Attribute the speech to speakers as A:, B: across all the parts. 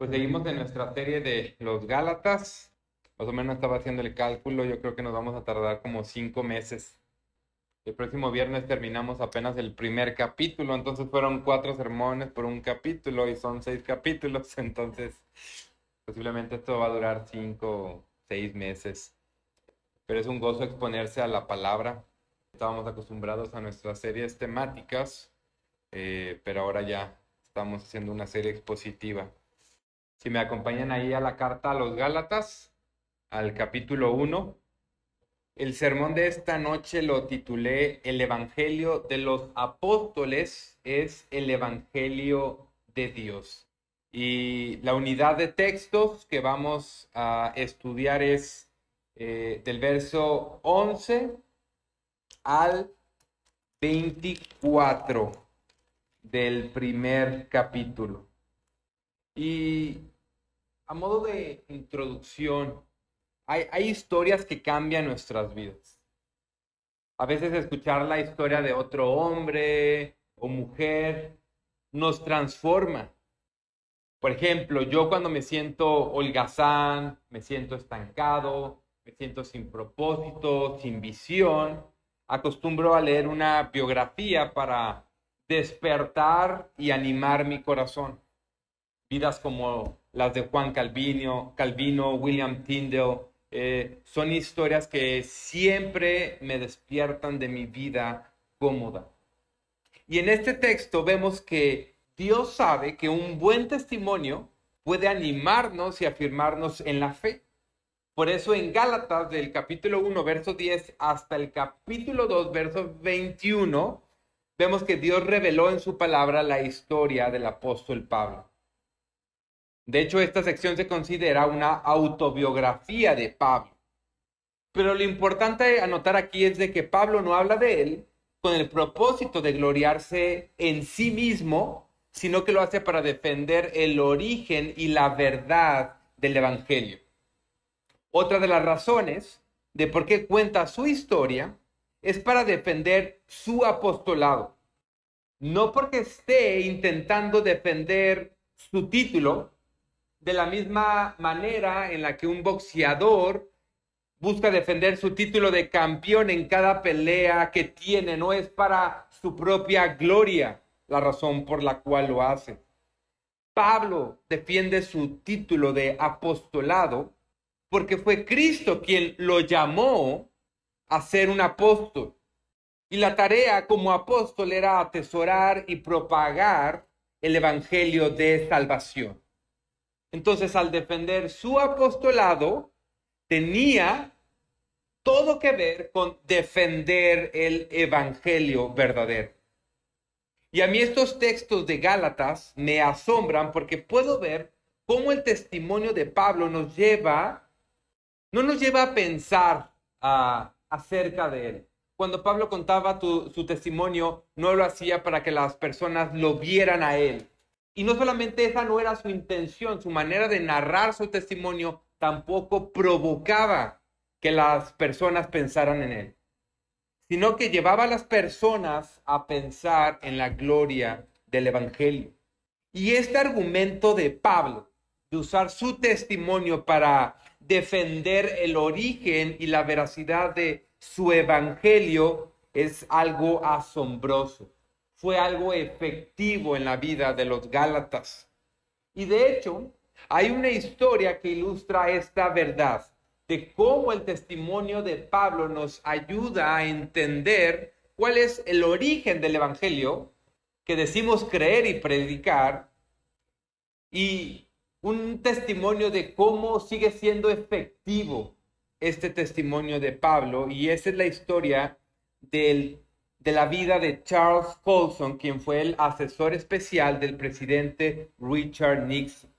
A: Pues seguimos en nuestra serie de los Gálatas. Más o menos estaba haciendo el cálculo. Yo creo que nos vamos a tardar como cinco meses. El próximo viernes terminamos apenas el primer capítulo. Entonces fueron cuatro sermones por un capítulo y son seis capítulos. Entonces posiblemente esto va a durar cinco, seis meses. Pero es un gozo exponerse a la palabra. Estábamos acostumbrados a nuestras series temáticas, eh, pero ahora ya estamos haciendo una serie expositiva. Si me acompañan ahí a la carta a los Gálatas, al capítulo 1, el sermón de esta noche lo titulé El Evangelio de los Apóstoles es el Evangelio de Dios. Y la unidad de textos que vamos a estudiar es eh, del verso 11 al 24 del primer capítulo. Y a modo de introducción, hay, historias que cambian nuestras vidas. A veces escuchar la historia de otro hombre o mujer nos transforma. Por ejemplo, yo cuando me siento holgazán, me siento estancado, me siento sin propósito, sin visión, acostumbro a leer una biografía para despertar y animar mi corazón. Vidas como las de Juan Calvino, Calvino William Tyndale, eh, son historias que siempre me despiertan de mi vida cómoda. Y en este texto vemos que Dios sabe que un buen testimonio puede animarnos y afirmarnos en la fe. Por eso en Gálatas del capítulo 1, verso 10 hasta el capítulo 2, verso 21, vemos que Dios reveló en su palabra la historia del apóstol Pablo. De hecho, esta sección se considera una autobiografía de Pablo. Pero lo importante anotar aquí es de que Pablo no habla de él con el propósito de gloriarse en sí mismo, sino que lo hace para defender el origen y la verdad del Evangelio. Otra de las razones de por qué cuenta su historia es para defender su apostolado. No porque esté intentando defender su título, de la misma manera en la que un boxeador busca defender su título de campeón en cada pelea que tiene, no es para su propia gloria la razón por la cual lo hace. Pablo defiende su título de apostolado porque fue Cristo quien lo llamó a ser un apóstol. Y la tarea como apóstol era atesorar y propagar el Evangelio de salvación. Entonces, al defender su apostolado, tenía todo que ver con defender el evangelio verdadero. Y a mí estos textos de Gálatas me asombran porque puedo ver cómo el testimonio de Pablo nos lleva, no nos lleva a pensar acerca de él. Cuando Pablo contaba su testimonio, no lo hacía para que las personas lo vieran a él, y no solamente esa no era su intención, su manera de narrar su testimonio tampoco provocaba que las personas pensaran en él, sino que llevaba a las personas a pensar en la gloria del Evangelio. Y este argumento de Pablo, de usar su testimonio para defender el origen y la veracidad de su Evangelio, es algo asombroso fue algo efectivo en la vida de los Gálatas. Y de hecho, hay una historia que ilustra esta verdad de cómo el testimonio de Pablo nos ayuda a entender cuál es el origen del Evangelio que decimos creer y predicar y un testimonio de cómo sigue siendo efectivo este testimonio de Pablo y esa es la historia del de la vida de Charles Colson, quien fue el asesor especial del presidente Richard Nixon.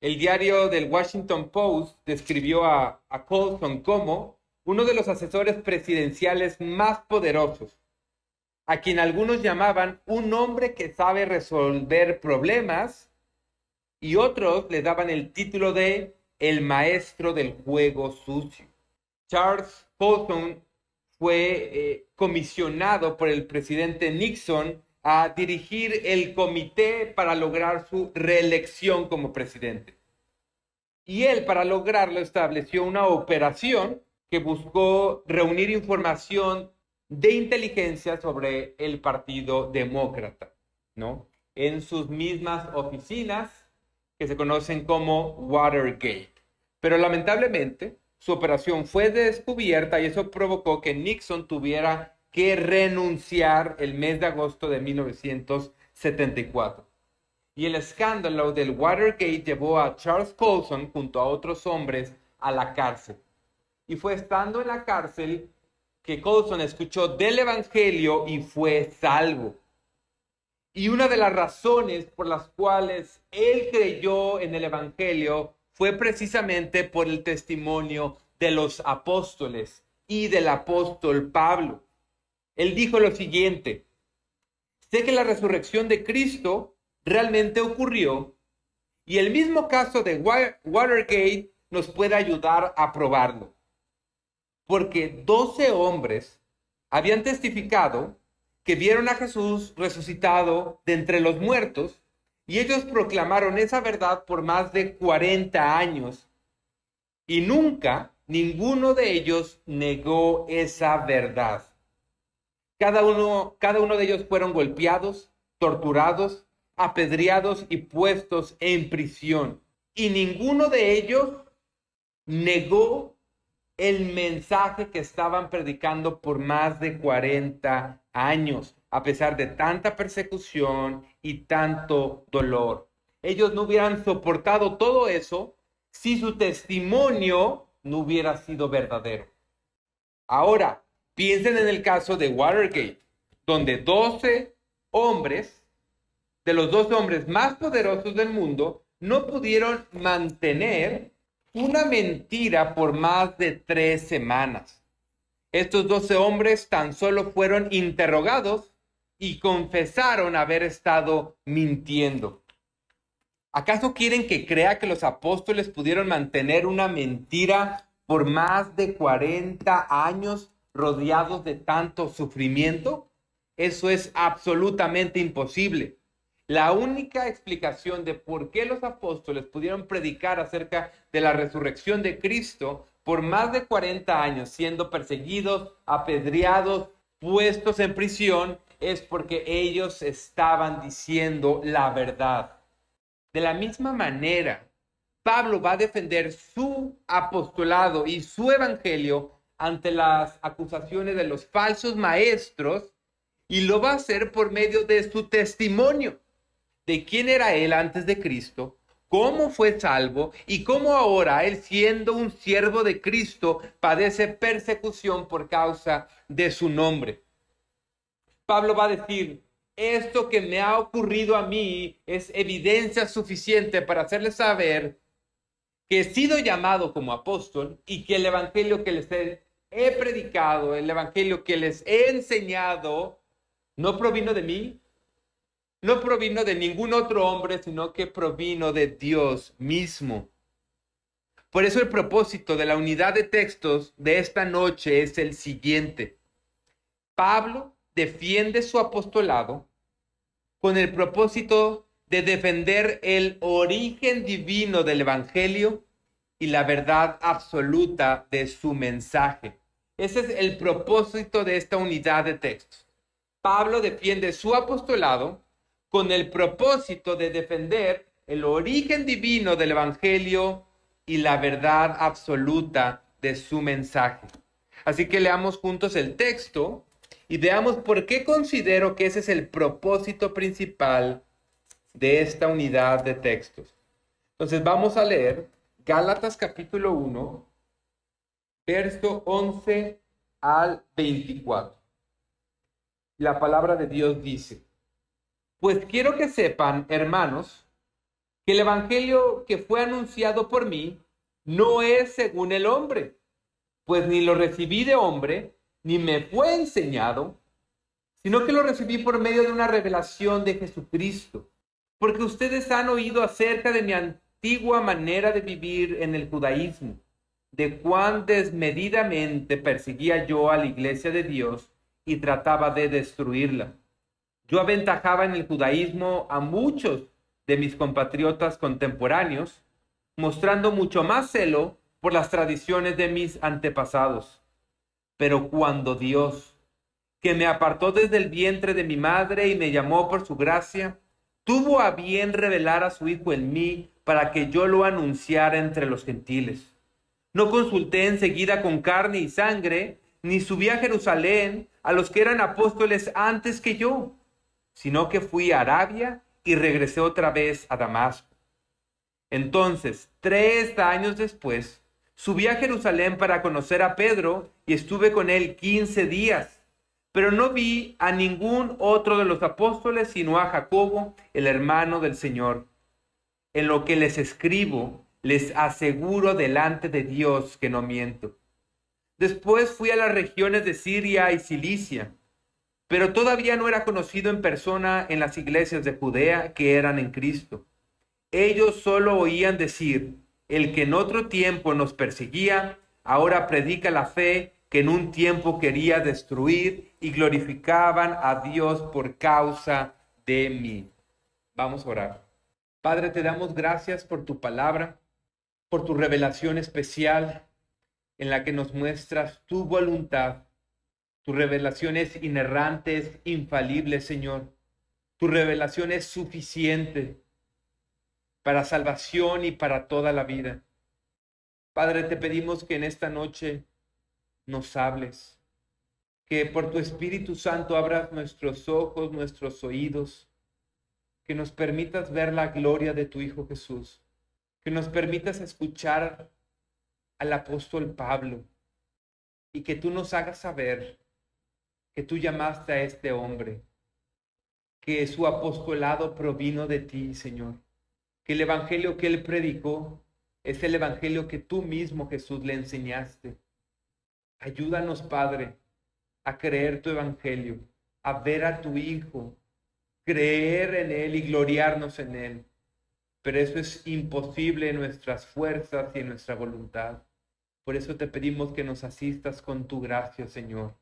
A: El diario del Washington Post describió a, Colson como uno de los asesores presidenciales más poderosos, a quien algunos llamaban un hombre que sabe resolver problemas y otros le daban el título de el maestro del juego sucio. Charles Colson fue eh, comisionado por el presidente Nixon a dirigir el comité para lograr su reelección como presidente. Y él, para lograrlo, estableció una operación que buscó reunir información de inteligencia sobre el Partido Demócrata, ¿no? En sus mismas oficinas que se conocen como Watergate. Pero lamentablemente, su operación fue descubierta y eso provocó que Nixon tuviera que renunciar el mes de agosto de 1974. Y el escándalo del Watergate llevó a Charles Colson junto a otros hombres a la cárcel. Y fue estando en la cárcel que Colson escuchó del Evangelio y fue salvo. Y una de las razones por las cuales él creyó en el Evangelio fue precisamente por el testimonio de los apóstoles y del apóstol Pablo. Él dijo lo siguiente, sé que la resurrección de Cristo realmente ocurrió y el mismo caso de Watergate nos puede ayudar a probarlo. Porque doce hombres habían testificado que vieron a Jesús resucitado de entre los muertos y ellos proclamaron esa verdad por más de 40 años y nunca ninguno de ellos negó esa verdad. Cada uno, cada uno de ellos fueron golpeados, torturados, apedreados y puestos en prisión. Y ninguno de ellos negó el mensaje que estaban predicando por más de 40 años a pesar de tanta persecución y tanto dolor. Ellos no hubieran soportado todo eso si su testimonio no hubiera sido verdadero. Ahora, piensen en el caso de Watergate, donde 12 hombres, de los 12 hombres más poderosos del mundo, no pudieron mantener una mentira por más de tres semanas. Estos 12 hombres tan solo fueron interrogados y confesaron haber estado mintiendo. ¿Acaso quieren que crea que los apóstoles pudieron mantener una mentira por más de 40 años rodeados de tanto sufrimiento? Eso es absolutamente imposible. La única explicación de por qué los apóstoles pudieron predicar acerca de la resurrección de Cristo por más de 40 años, siendo perseguidos, apedreados, puestos en prisión, es porque ellos estaban diciendo la verdad. De la misma manera, Pablo va a defender su apostolado y su evangelio ante las acusaciones de los falsos maestros y lo va a hacer por medio de su testimonio de quién era él antes de Cristo, cómo fue salvo y cómo ahora él siendo un siervo de Cristo padece persecución por causa de su nombre. Pablo va a decir, esto que me ha ocurrido a mí es evidencia suficiente para hacerles saber que he sido llamado como apóstol y que el evangelio que les he, predicado, el evangelio que les he enseñado, no provino de mí, no provino de ningún otro hombre, sino que provino de Dios mismo. Por eso el propósito de la unidad de textos de esta noche es el siguiente. Pablo defiende su apostolado con el propósito de defender el origen divino del Evangelio y la verdad absoluta de su mensaje. Ese es el propósito de esta unidad de textos. Pablo defiende su apostolado con el propósito de defender el origen divino del Evangelio y la verdad absoluta de su mensaje. Así que leamos juntos el texto y veamos por qué considero que ese es el propósito principal de esta unidad de textos. Entonces vamos a leer Gálatas capítulo 1, verso 11 al 24. La palabra de Dios dice, pues quiero que sepan, hermanos, que el Evangelio que fue anunciado por mí no es según el hombre, pues ni lo recibí de hombre, ni me fue enseñado, sino que lo recibí por medio de una revelación de Jesucristo. Porque ustedes han oído acerca de mi antigua manera de vivir en el judaísmo, de cuán desmedidamente perseguía yo a la iglesia de Dios y trataba de destruirla. Yo aventajaba en el judaísmo a muchos de mis compatriotas contemporáneos, mostrando mucho más celo por las tradiciones de mis antepasados. Pero cuando Dios, que me apartó desde el vientre de mi madre y me llamó por su gracia, tuvo a bien revelar a su Hijo en mí para que yo lo anunciara entre los gentiles. No consulté enseguida con carne y sangre, ni subí a Jerusalén a los que eran apóstoles antes que yo, sino que fui a Arabia y regresé otra vez a Damasco. Entonces, tres años después, subí a Jerusalén para conocer a Pedro y estuve con él quince días, pero no vi a ningún otro de los apóstoles sino a Jacobo, el hermano del Señor. En lo que les escribo, les aseguro delante de Dios que no miento. Después fui a las regiones de Siria y Cilicia, pero todavía no era conocido en persona en las iglesias de Judea que eran en Cristo. Ellos solo oían decir, el que en otro tiempo nos perseguía, ahora predica la fe que en un tiempo quería destruir y glorificaban a Dios por causa de mí. Vamos a orar. Padre, te damos gracias por tu palabra, por tu revelación especial en la que nos muestras tu voluntad. Tu revelación es inerrante, es infalible, Señor. Tu revelación es suficiente para salvación y para toda la vida. Padre, te pedimos que en esta noche nos hables, que por tu Espíritu Santo abras nuestros ojos, nuestros oídos, que nos permitas ver la gloria de tu Hijo Jesús, que nos permitas escuchar al apóstol Pablo y que tú nos hagas saber que tú llamaste a este hombre, que su apostolado provino de ti, Señor, que el evangelio que él predicó es el evangelio que tú mismo, Jesús, le enseñaste. Ayúdanos, Padre, a creer tu evangelio, a ver a tu Hijo, creer en Él y gloriarnos en Él. Pero eso es imposible en nuestras fuerzas y en nuestra voluntad. Por eso te pedimos que nos asistas con tu gracia, Señor,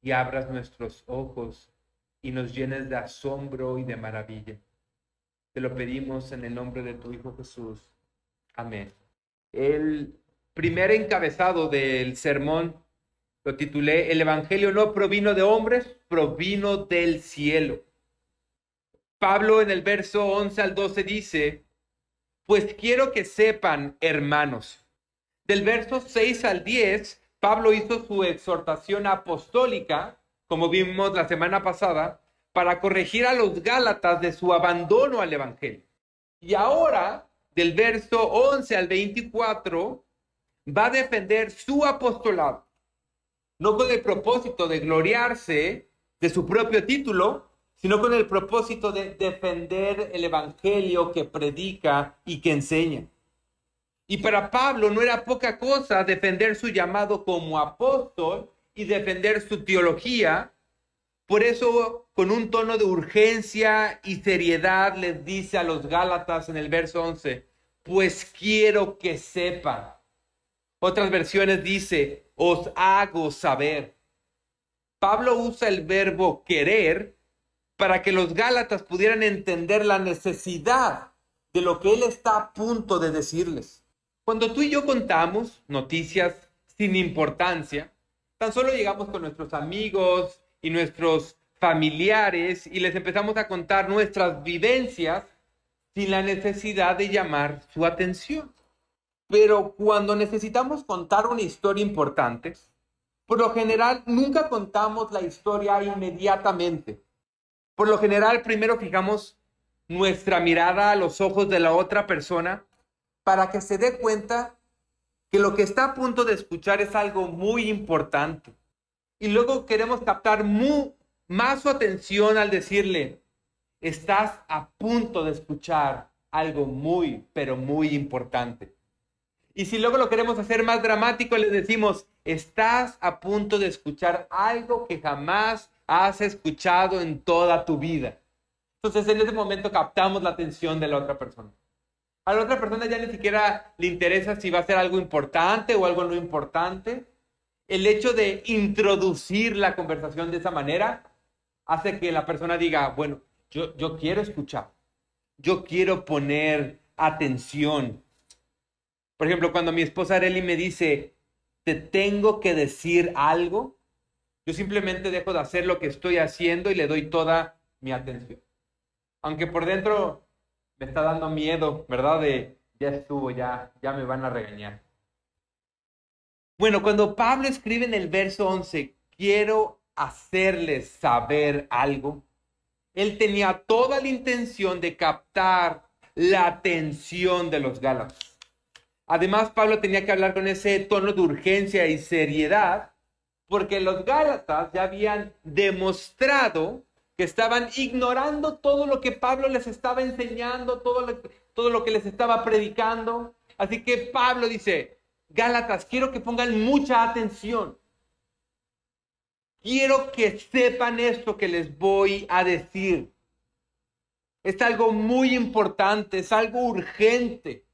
A: y abras nuestros ojos y nos llenes de asombro y de maravilla. Te lo pedimos en el nombre de tu Hijo Jesús. Amén. El primer encabezado del sermón lo titulé El Evangelio no provino de hombres, provino del cielo. Pablo en el verso 11 al 12 dice, pues quiero que sepan, hermanos, del verso 6 al 10, Pablo hizo su exhortación apostólica, como vimos la semana pasada, para corregir a los Gálatas de su abandono al Evangelio. Y ahora, del verso 11 al 24, va a defender su apostolado, no con el propósito de gloriarse de su propio título, sino con el propósito de defender el Evangelio que predica y que enseña. Y para Pablo no era poca cosa defender su llamado como apóstol y defender su teología. Por eso, con un tono de urgencia y seriedad, les dice a los Gálatas en el verso 11, pues quiero que sepan. Otras versiones dice, os hago saber. Pablo usa el verbo querer para que los Gálatas pudieran entender la necesidad de lo que él está a punto de decirles. Cuando tú y yo contamos noticias sin importancia, tan solo llegamos con nuestros amigos y nuestros familiares y les empezamos a contar nuestras vivencias sin la necesidad de llamar su atención. Pero cuando necesitamos contar una historia importante, por lo general nunca contamos la historia inmediatamente. Por lo general primero fijamos nuestra mirada a los ojos de la otra persona para que se dé cuenta que lo que está a punto de escuchar es algo muy importante. Y luego queremos captar más su atención al decirle, estás a punto de escuchar algo muy, pero muy importante. Y si luego lo queremos hacer más dramático, le decimos, estás a punto de escuchar algo que jamás has escuchado en toda tu vida. Entonces en ese momento captamos la atención de la otra persona. A la otra persona ya ni siquiera le interesa si va a ser algo importante o algo no importante. El hecho de introducir la conversación de esa manera hace que la persona diga, bueno, yo, yo quiero escuchar, yo quiero poner atención. Por ejemplo, cuando mi esposa Areli me dice, te tengo que decir algo, yo simplemente dejo de hacer lo que estoy haciendo y le doy toda mi atención. Aunque por dentro me está dando miedo, ¿verdad? De ya estuvo, ya, ya me van a regañar. Bueno, cuando Pablo escribe en el verso 11, quiero hacerles saber algo, él tenía toda la intención de captar la atención de los Gálatas. Además, Pablo tenía que hablar con ese tono de urgencia y seriedad, porque los Gálatas ya habían demostrado que estaban ignorando todo lo que Pablo les estaba enseñando, todo lo, todo lo que les estaba predicando. Así que Pablo dice, Gálatas, quiero que pongan mucha atención. Quiero que sepan esto que les voy a decir. Es algo muy importante, es algo urgente.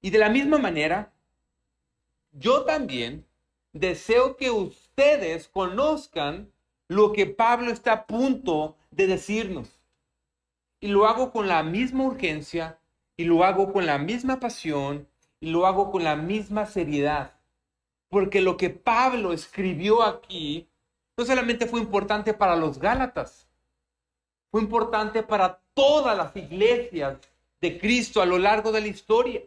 A: Y de la misma manera, yo también deseo que ustedes conozcan lo que Pablo está a punto de decirnos. Y lo hago con la misma urgencia, y lo hago con la misma pasión, y lo hago con la misma seriedad. Porque lo que Pablo escribió aquí no solamente fue importante para los Gálatas, fue importante para todas las iglesias de Cristo a lo largo de la historia.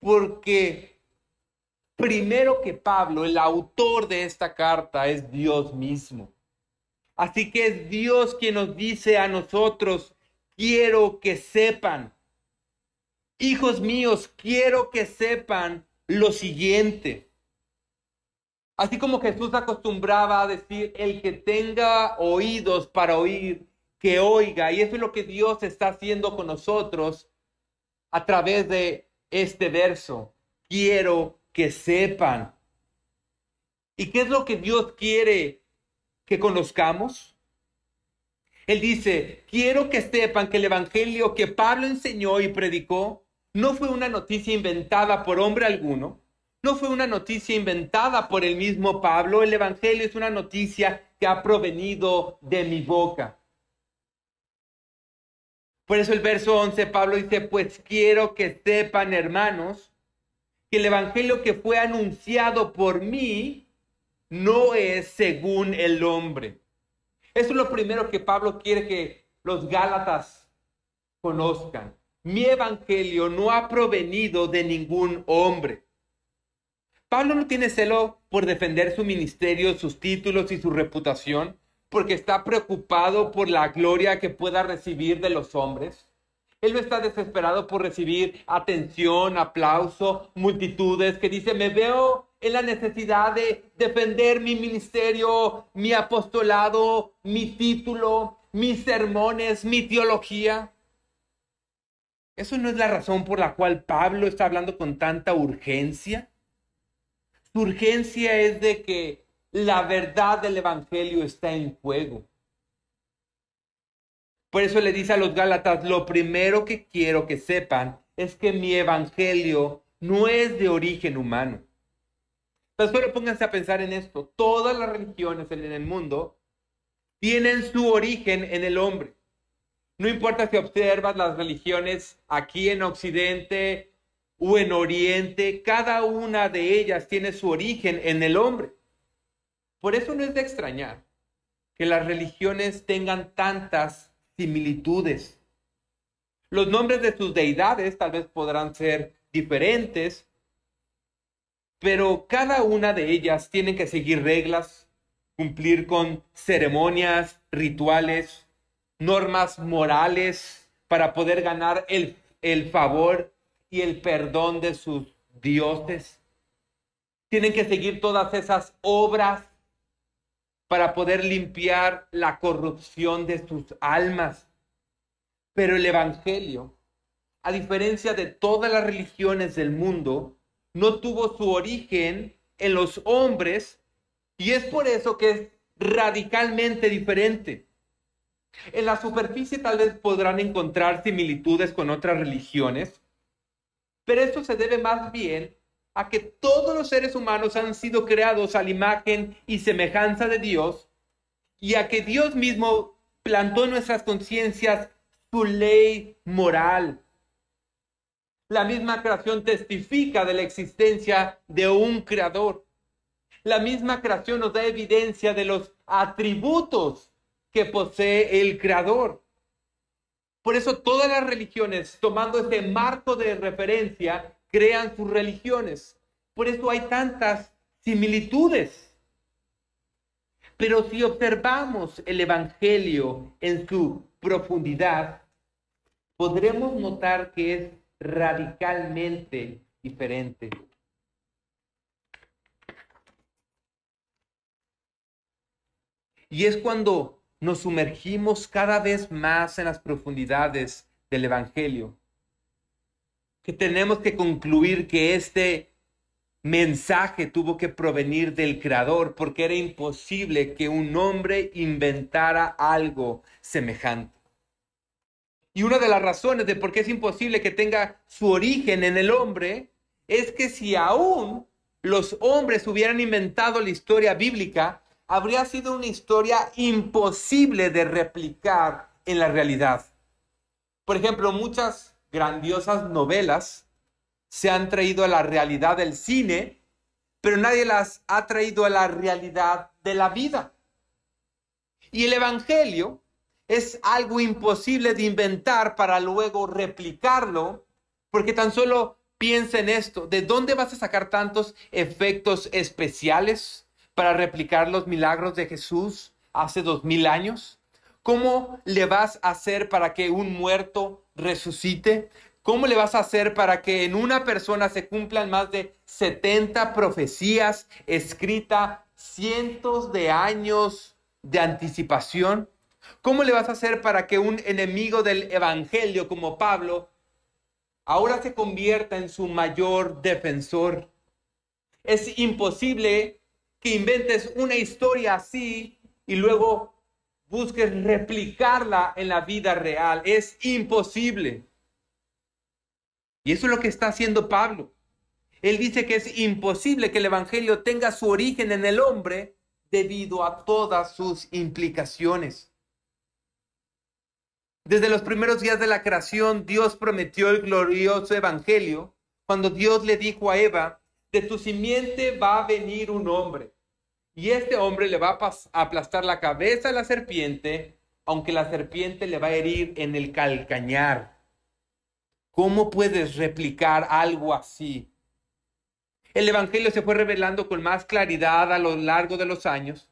A: Porque primero que Pablo, el autor de esta carta es Dios mismo. Así que es Dios quien nos dice a nosotros, quiero que sepan, hijos míos, quiero que sepan lo siguiente. Así como Jesús acostumbraba a decir, el que tenga oídos para oír, que oiga. Y eso es lo que Dios está haciendo con nosotros a través de este verso. Quiero que sepan. ¿Y qué es lo que Dios quiere que conozcamos? Él dice, quiero que sepan que el Evangelio que Pablo enseñó y predicó no fue una noticia inventada por hombre alguno, no fue una noticia inventada por el mismo Pablo, el Evangelio es una noticia que ha provenido de mi boca. Por eso el verso 11, Pablo dice, pues quiero que sepan, hermanos, que el Evangelio que fue anunciado por mí no es según el hombre. Eso es lo primero que Pablo quiere que los Gálatas conozcan. Mi Evangelio no ha provenido de ningún hombre. Pablo no tiene celo por defender su ministerio, sus títulos y su reputación, porque está preocupado por la gloria que pueda recibir de los hombres. Él no está desesperado por recibir atención, aplauso, multitudes, que dice, me veo en la necesidad de defender mi ministerio, mi apostolado, mi título, mis sermones, mi teología. Eso no es la razón por la cual Pablo está hablando con tanta urgencia. Su urgencia es de que la verdad del Evangelio está en juego. Por eso le dice a los Gálatas, lo primero que quiero que sepan es que mi evangelio no es de origen humano. Pero solo pónganse a pensar en esto. Todas las religiones en el mundo tienen su origen en el hombre. No importa si observas las religiones aquí en Occidente o en Oriente, cada una de ellas tiene su origen en el hombre. Por eso no es de extrañar que las religiones tengan tantas similitudes. Los nombres de sus deidades tal vez podrán ser diferentes, pero cada una de ellas tiene que seguir reglas, cumplir con ceremonias, rituales, normas morales para poder ganar el, el favor y el perdón de sus dioses. Tienen que seguir todas esas obras para poder limpiar la corrupción de sus almas. Pero el Evangelio, a diferencia de todas las religiones del mundo, no tuvo su origen en los hombres y es por eso que es radicalmente diferente. En la superficie tal vez podrán encontrar similitudes con otras religiones, pero esto se debe más bien a que todos los seres humanos han sido creados a la imagen y semejanza de Dios y a que Dios mismo plantó en nuestras conciencias su ley moral. La misma creación testifica de la existencia de un creador. La misma creación nos da evidencia de los atributos que posee el creador. Por eso todas las religiones, tomando ese marco de referencia, crean sus religiones. Por eso hay tantas similitudes. Pero si observamos el Evangelio en su profundidad, podremos notar que es radicalmente diferente. Y es cuando nos sumergimos cada vez más en las profundidades del Evangelio que tenemos que concluir que este mensaje tuvo que provenir del Creador porque era imposible que un hombre inventara algo semejante. Y una de las razones de por qué es imposible que tenga su origen en el hombre es que si aún los hombres hubieran inventado la historia bíblica, habría sido una historia imposible de replicar en la realidad. Por ejemplo, muchas grandiosas novelas se han traído a la realidad del cine, pero nadie las ha traído a la realidad de la vida. Y el Evangelio es algo imposible de inventar para luego replicarlo, porque tan solo piensa en esto, ¿de dónde vas a sacar tantos efectos especiales para replicar los milagros de Jesús hace dos mil años? ¿Cómo le vas a hacer para que un muerto resucite? ¿Cómo le vas a hacer para que en una persona se cumplan más de 70 profecías escritas cientos de años de anticipación? ¿Cómo le vas a hacer para que un enemigo del Evangelio como Pablo ahora se convierta en su mayor defensor? Es imposible que inventes una historia así y luego busques replicarla en la vida real. Es imposible. Y eso es lo que está haciendo Pablo. Él dice que es imposible que el Evangelio tenga su origen en el hombre debido a todas sus implicaciones. Desde los primeros días de la creación, Dios prometió el glorioso evangelio cuando Dios le dijo a Eva, de tu simiente va a venir un hombre. Y este hombre le va a aplastar la cabeza a la serpiente, aunque la serpiente le va a herir en el calcañar. ¿Cómo puedes replicar algo así? El Evangelio se fue revelando con más claridad a lo largo de los años.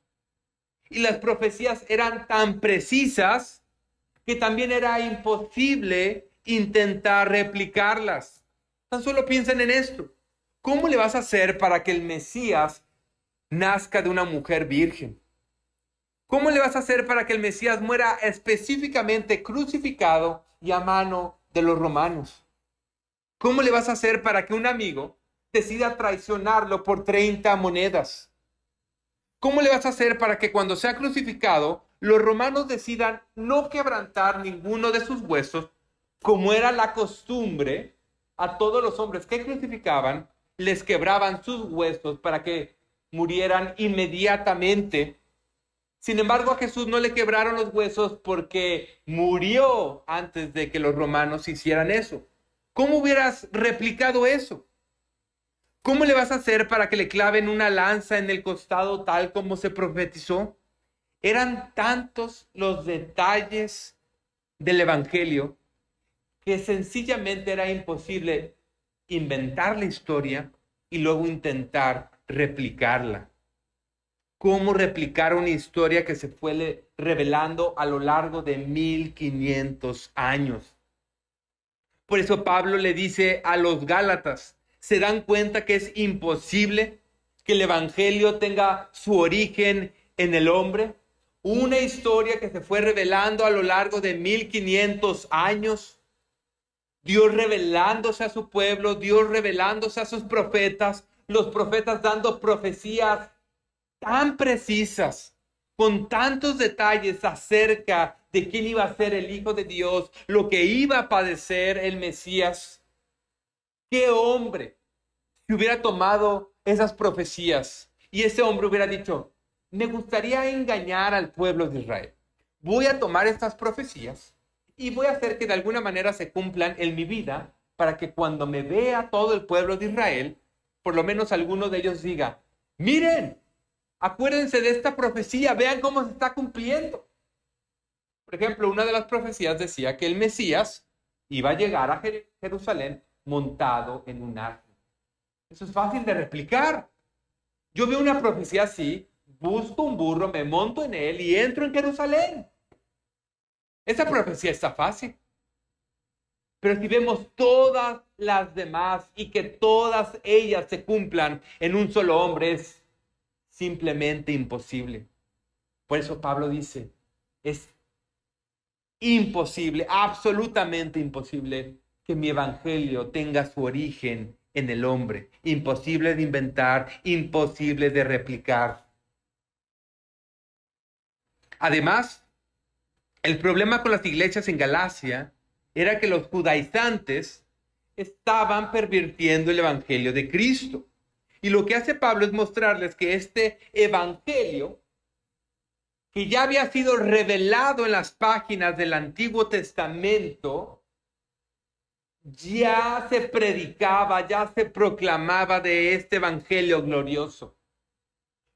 A: Y las profecías eran tan precisas que también era imposible intentar replicarlas. Tan solo piensen en esto. ¿Cómo le vas a hacer para que el Mesías nazca de una mujer virgen? ¿Cómo le vas a hacer para que el Mesías muera específicamente crucificado y a mano de los romanos? ¿Cómo le vas a hacer para que un amigo decida traicionarlo por 30 monedas? ¿Cómo le vas a hacer para que cuando sea crucificado los romanos decidan no quebrantar ninguno de sus huesos, como era la costumbre, a todos los hombres que crucificaban, les quebraban sus huesos para que murieran inmediatamente. Sin embargo, a Jesús no le quebraron los huesos porque murió antes de que los romanos hicieran eso. ¿Cómo hubieras replicado eso? ¿Cómo le vas a hacer para que le claven una lanza en el costado tal como se profetizó? Eran tantos los detalles del Evangelio que sencillamente era imposible inventar la historia y luego intentar replicarla. ¿Cómo replicar una historia que se fue revelando a lo largo de 1500 años? Por eso Pablo le dice a los Gálatas, ¿se dan cuenta que es imposible que el Evangelio tenga su origen en el hombre? una historia que se fue revelando a lo largo de 1500 años. Dios revelándose a su pueblo, Dios revelándose a sus profetas, los profetas dando profecías tan precisas, con tantos detalles acerca de quién iba a ser el Hijo de Dios, lo que iba a padecer el Mesías. ¿Qué hombre si hubiera tomado esas profecías y ese hombre hubiera dicho, me gustaría engañar al pueblo de Israel. Voy a tomar estas profecías y voy a hacer que de alguna manera se cumplan en mi vida para que cuando me vea todo el pueblo de Israel, por lo menos alguno de ellos diga, miren, acuérdense de esta profecía, vean cómo se está cumpliendo. Por ejemplo, una de las profecías decía que el Mesías iba a llegar a Jerusalén montado en un árbol. Eso es fácil de replicar. Yo veo una profecía así, busco un burro, me monto en él y entro en Jerusalén. Esa profecía está fácil. Pero si vemos todas las demás y que todas ellas se cumplan en un solo hombre, es simplemente imposible. Por eso Pablo dice, es imposible, absolutamente imposible que mi evangelio tenga su origen en el hombre. Imposible de inventar, imposible de replicar. Además, el problema con las iglesias en Galacia era que los judaizantes estaban pervirtiendo el evangelio de Cristo. Y lo que hace Pablo es mostrarles que este evangelio que ya había sido revelado en las páginas del Antiguo Testamento, ya se predicaba, ya se proclamaba de este Evangelio glorioso.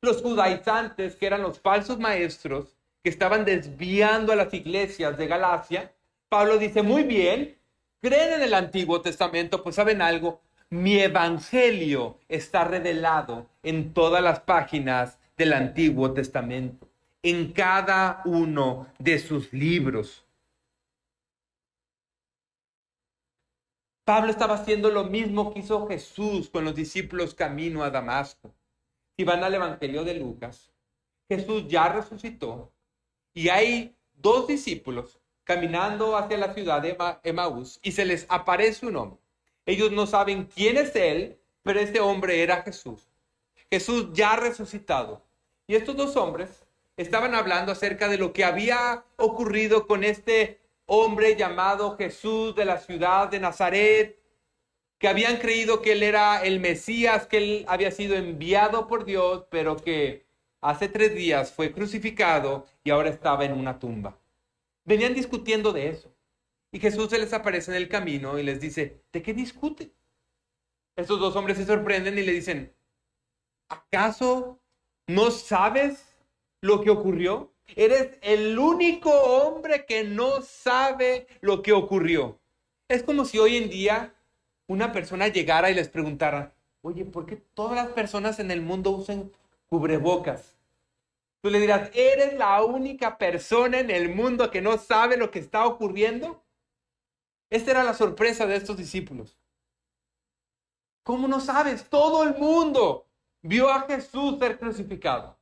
A: Los judaizantes, que eran los falsos maestros, que estaban desviando a las iglesias de Galacia, Pablo dice, muy bien, creen en el Antiguo Testamento, pues saben algo, mi Evangelio está revelado en todas las páginas del Antiguo Testamento en cada uno de sus libros. Pablo estaba haciendo lo mismo que hizo Jesús con los discípulos camino a Damasco. Si van al Evangelio de Lucas, Jesús ya resucitó y hay dos discípulos caminando hacia la ciudad de Emaús y se les aparece un hombre. Ellos no saben quién es él, pero ese hombre era Jesús. Jesús ya resucitado. Y estos dos hombres estaban hablando acerca de lo que había ocurrido con este hombre llamado Jesús de la ciudad de Nazaret, que habían creído que él era el Mesías, que él había sido enviado por Dios, pero que hace tres días fue crucificado y ahora estaba en una tumba. Venían discutiendo de eso. Y Jesús se les aparece en el camino y les dice, ¿de qué discuten? Estos dos hombres se sorprenden y le dicen, ¿acaso no sabes lo que ocurrió. Eres el único hombre que no sabe lo que ocurrió. Es como si hoy en día una persona llegara y les preguntara, oye, ¿por qué todas las personas en el mundo usan cubrebocas? Tú le dirás, ¿eres la única persona en el mundo que no sabe lo que está ocurriendo? Esta era la sorpresa de estos discípulos. ¿Cómo no sabes? Todo el mundo vio a Jesús ser crucificado.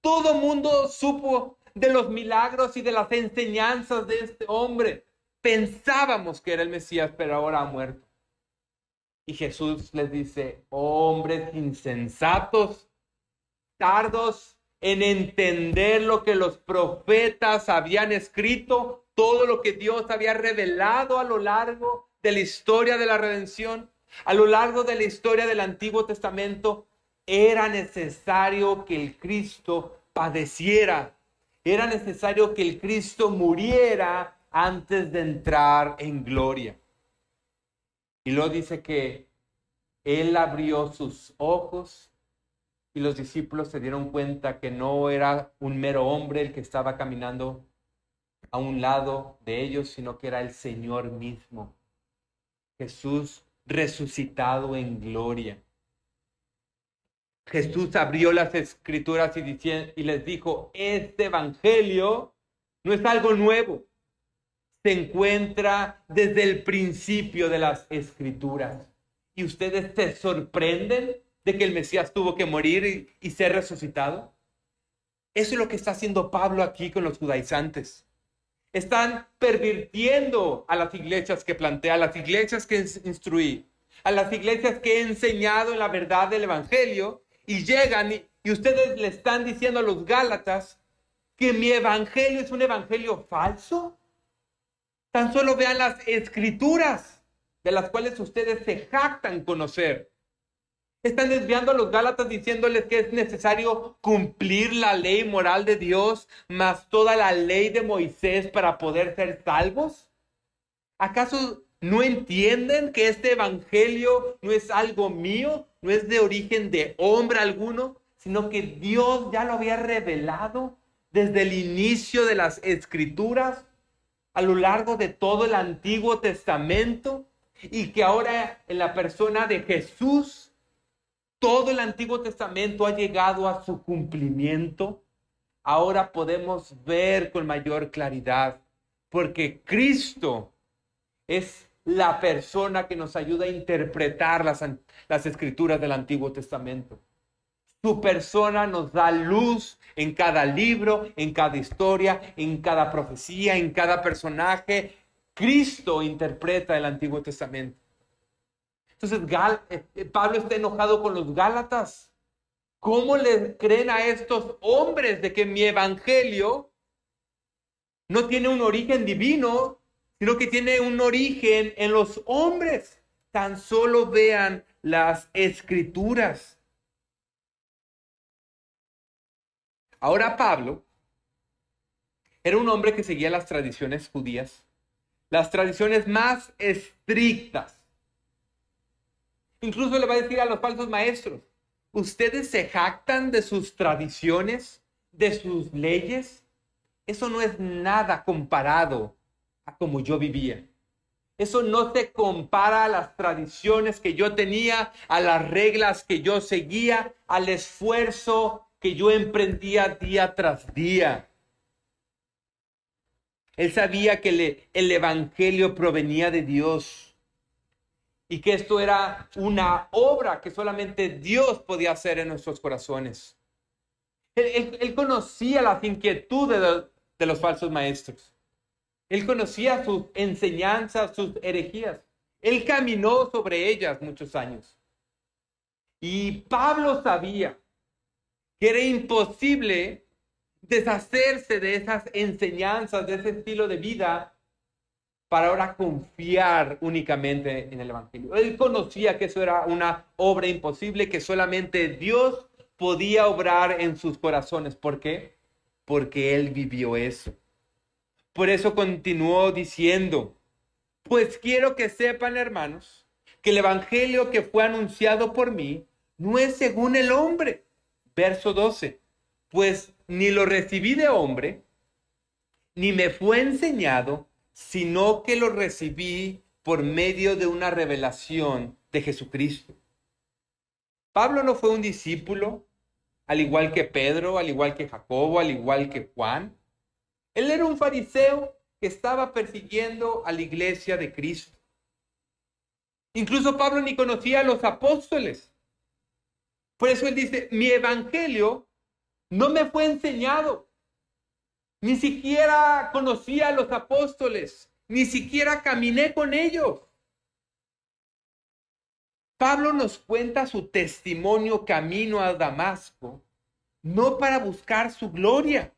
A: Todo mundo supo de los milagros y de las enseñanzas de este hombre. Pensábamos que era el Mesías, pero ahora ha muerto. Y Jesús les dice, hombres insensatos, tardos en entender lo que los profetas habían escrito, todo lo que Dios había revelado a lo largo de la historia de la redención, a lo largo de la historia del Antiguo Testamento, era necesario que el Cristo padeciera, era necesario que el Cristo muriera antes de entrar en gloria. Y luego dice que Él abrió sus ojos y los discípulos se dieron cuenta que no era un mero hombre el que estaba caminando a un lado de ellos, sino que era el Señor mismo. Jesús resucitado en gloria. Jesús abrió las escrituras y, y les dijo, este evangelio no es algo nuevo, se encuentra desde el principio de las escrituras. Y ustedes se sorprenden de que el Mesías tuvo que morir y, ser resucitado. Eso es lo que está haciendo Pablo aquí con los judaizantes. Están pervirtiendo a las iglesias que plantea, a las iglesias que instruí, a las iglesias que he enseñado en la verdad del Evangelio y llegan y, ustedes le están diciendo a los Gálatas que mi evangelio es un evangelio falso. Tan solo vean las escrituras de las cuales ustedes se jactan conocer. Están desviando a los Gálatas diciéndoles que es necesario cumplir la ley moral de Dios más toda la ley de Moisés para poder ser salvos. ¿Acaso no entienden que este evangelio no es algo mío, no es de origen de hombre alguno, sino que Dios ya lo había revelado desde el inicio de las escrituras, a lo largo de todo el Antiguo Testamento, y que ahora en la persona de Jesús, todo el Antiguo Testamento ha llegado a su cumplimiento. Ahora podemos ver con mayor claridad, porque Cristo es la persona que nos ayuda a interpretar las, escrituras del Antiguo Testamento. Su persona nos da luz en cada libro, en cada historia, en cada profecía, en cada personaje. Cristo interpreta el Antiguo Testamento. Entonces eh, eh, Pablo está enojado con los Gálatas. ¿Cómo le creen a estos hombres de que mi evangelio no tiene un origen divino, sino que tiene un origen en los hombres. Tan solo vean las escrituras. Ahora Pablo era un hombre que seguía las tradiciones judías, las tradiciones más estrictas. Incluso le va a decir a los falsos maestros, ustedes se jactan de sus tradiciones, de sus leyes. Eso no es nada comparado a como yo vivía. Eso no se compara a las tradiciones que yo tenía, a las reglas que yo seguía, al esfuerzo que yo emprendía día tras día. Él sabía que el Evangelio provenía de Dios y que esto era una obra que solamente Dios podía hacer en nuestros corazones. Él, conocía las inquietudes de los falsos maestros. Él conocía sus enseñanzas, sus herejías. Él caminó sobre ellas muchos años. Y Pablo sabía que era imposible deshacerse de esas enseñanzas, de ese estilo de vida, para ahora confiar únicamente en el Evangelio. Él conocía que eso era una obra imposible, que solamente Dios podía obrar en sus corazones. ¿Por qué? Porque Él vivió eso. Por eso continuó diciendo, pues quiero que sepan, hermanos, que el Evangelio que fue anunciado por mí no es según el hombre. Verso 12, pues ni lo recibí de hombre, ni me fue enseñado, sino que lo recibí por medio de una revelación de Jesucristo. Pablo no fue un discípulo, al igual que Pedro, al igual que Jacobo, al igual que Juan. Él era un fariseo que estaba persiguiendo a la iglesia de Cristo. Incluso Pablo ni conocía a los apóstoles. Por eso él dice, mi evangelio no me fue enseñado. Ni siquiera conocía a los apóstoles, ni siquiera caminé con ellos. Pablo nos cuenta su testimonio camino a Damasco, no para buscar su gloria,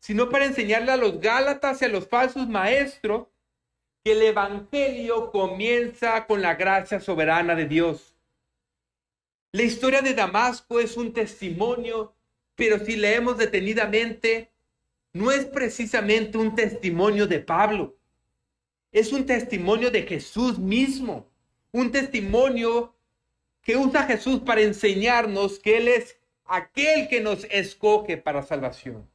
A: sino para enseñarle a los Gálatas y a los falsos maestros que el Evangelio comienza con la gracia soberana de Dios. La historia de Damasco es un testimonio, pero si leemos detenidamente, no es precisamente un testimonio de Pablo, es un testimonio de Jesús mismo, un testimonio que usa Jesús para enseñarnos que Él es aquel que nos escoge para salvación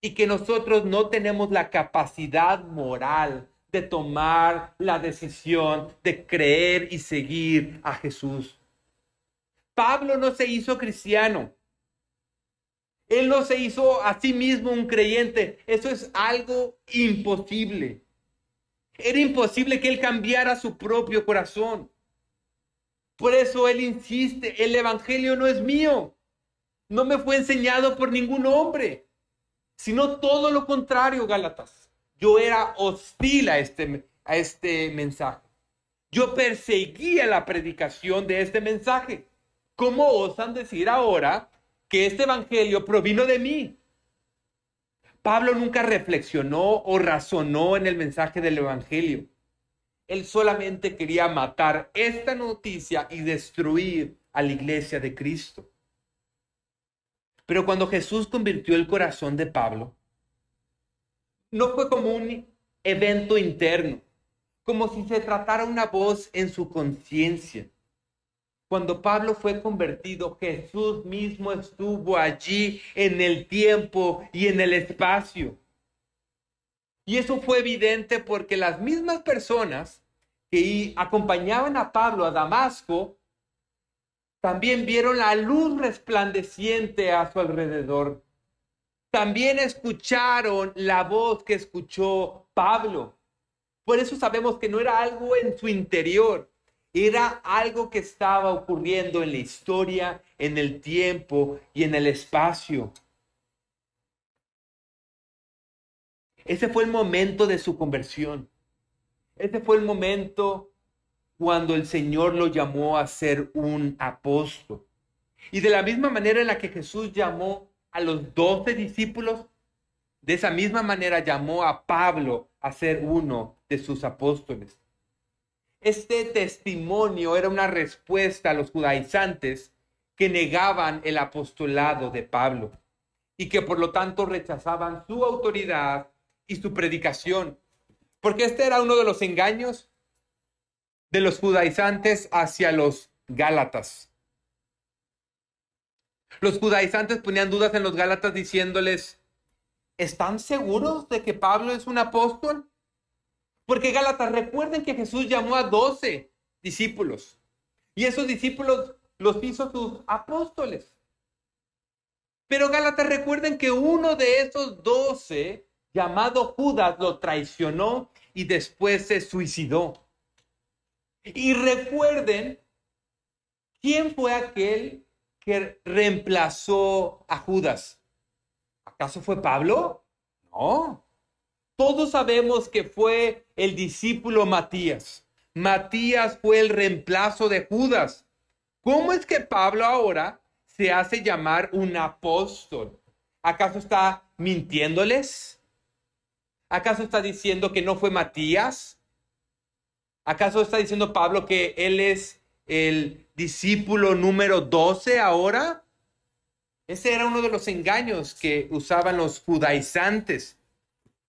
A: y que nosotros no tenemos la capacidad moral de tomar la decisión de creer y seguir a Jesús. Pablo no se hizo cristiano. Él no se hizo a sí mismo un creyente. Eso es algo imposible. Era imposible que él cambiara su propio corazón. Por eso él insiste, el Evangelio no es mío. No me fue enseñado por ningún hombre sino todo lo contrario, Gálatas. Yo era hostil a este, a este mensaje. Yo perseguía la predicación de este mensaje. ¿Cómo osan decir ahora que este evangelio provino de mí? Pablo nunca reflexionó o razonó en el mensaje del evangelio. Él solamente quería matar esta noticia y destruir a la iglesia de Cristo. Pero cuando Jesús convirtió el corazón de Pablo, no fue como un evento interno, como si se tratara una voz en su conciencia. Cuando Pablo fue convertido, Jesús mismo estuvo allí en el tiempo y en el espacio. Y eso fue evidente porque las mismas personas que acompañaban a Pablo a Damasco también vieron la luz resplandeciente a su alrededor. También escucharon la voz que escuchó Pablo. Por eso sabemos que no era algo en su interior, era algo que estaba ocurriendo en la historia, en el tiempo y en el espacio. Ese fue el momento de su conversión. Ese fue el momento cuando el Señor lo llamó a ser un apóstol. Y de la misma manera en la que Jesús llamó a los doce discípulos, de esa misma manera llamó a Pablo a ser uno de sus apóstoles. Este testimonio era una respuesta a los judaizantes que negaban el apostolado de Pablo y que por lo tanto rechazaban su autoridad y su predicación. Porque este era uno de los engaños de los judaizantes hacia los gálatas. Los judaizantes ponían dudas en los gálatas diciéndoles, ¿están seguros de que Pablo es un apóstol? Porque Gálatas, recuerden que Jesús llamó a doce discípulos y esos discípulos los hizo sus apóstoles. Pero Gálatas, recuerden que uno de esos doce, llamado Judas, lo traicionó y después se suicidó. Y recuerden, ¿quién fue aquel que reemplazó a Judas? ¿Acaso fue Pablo? No. Todos sabemos que fue el discípulo Matías. Matías fue el reemplazo de Judas. ¿Cómo es que Pablo ahora se hace llamar un apóstol? ¿Acaso está mintiéndoles? ¿Acaso está diciendo que no fue Matías? ¿Acaso está diciendo Pablo que él es el discípulo número 12 ahora? Ese era uno de los engaños que usaban los judaizantes.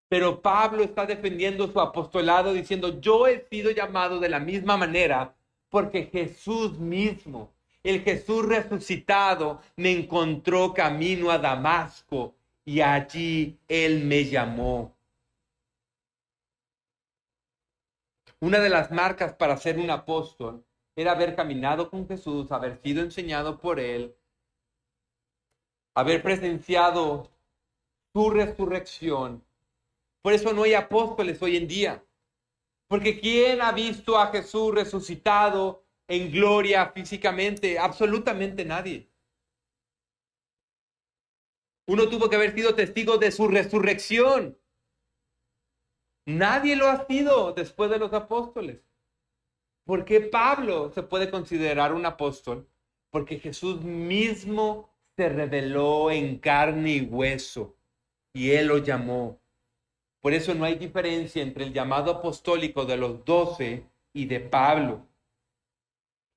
A: Pero Pablo está defendiendo su apostolado diciendo, yo he sido llamado de la misma manera porque Jesús mismo, el Jesús resucitado, me encontró camino a Damasco y allí Él me llamó. Una de las marcas para ser un apóstol era haber caminado con Jesús, haber sido enseñado por Él, haber presenciado su resurrección por eso no hay apóstoles hoy en día. Porque ¿quién ha visto a Jesús resucitado en gloria físicamente? Absolutamente nadie. Uno tuvo que haber sido testigo de su resurrección. Nadie lo ha sido después de los apóstoles. ¿Por qué Pablo se puede considerar un apóstol? Porque Jesús mismo se reveló en carne y hueso y él lo llamó por eso no hay diferencia entre el llamado apostólico de los doce y de Pablo.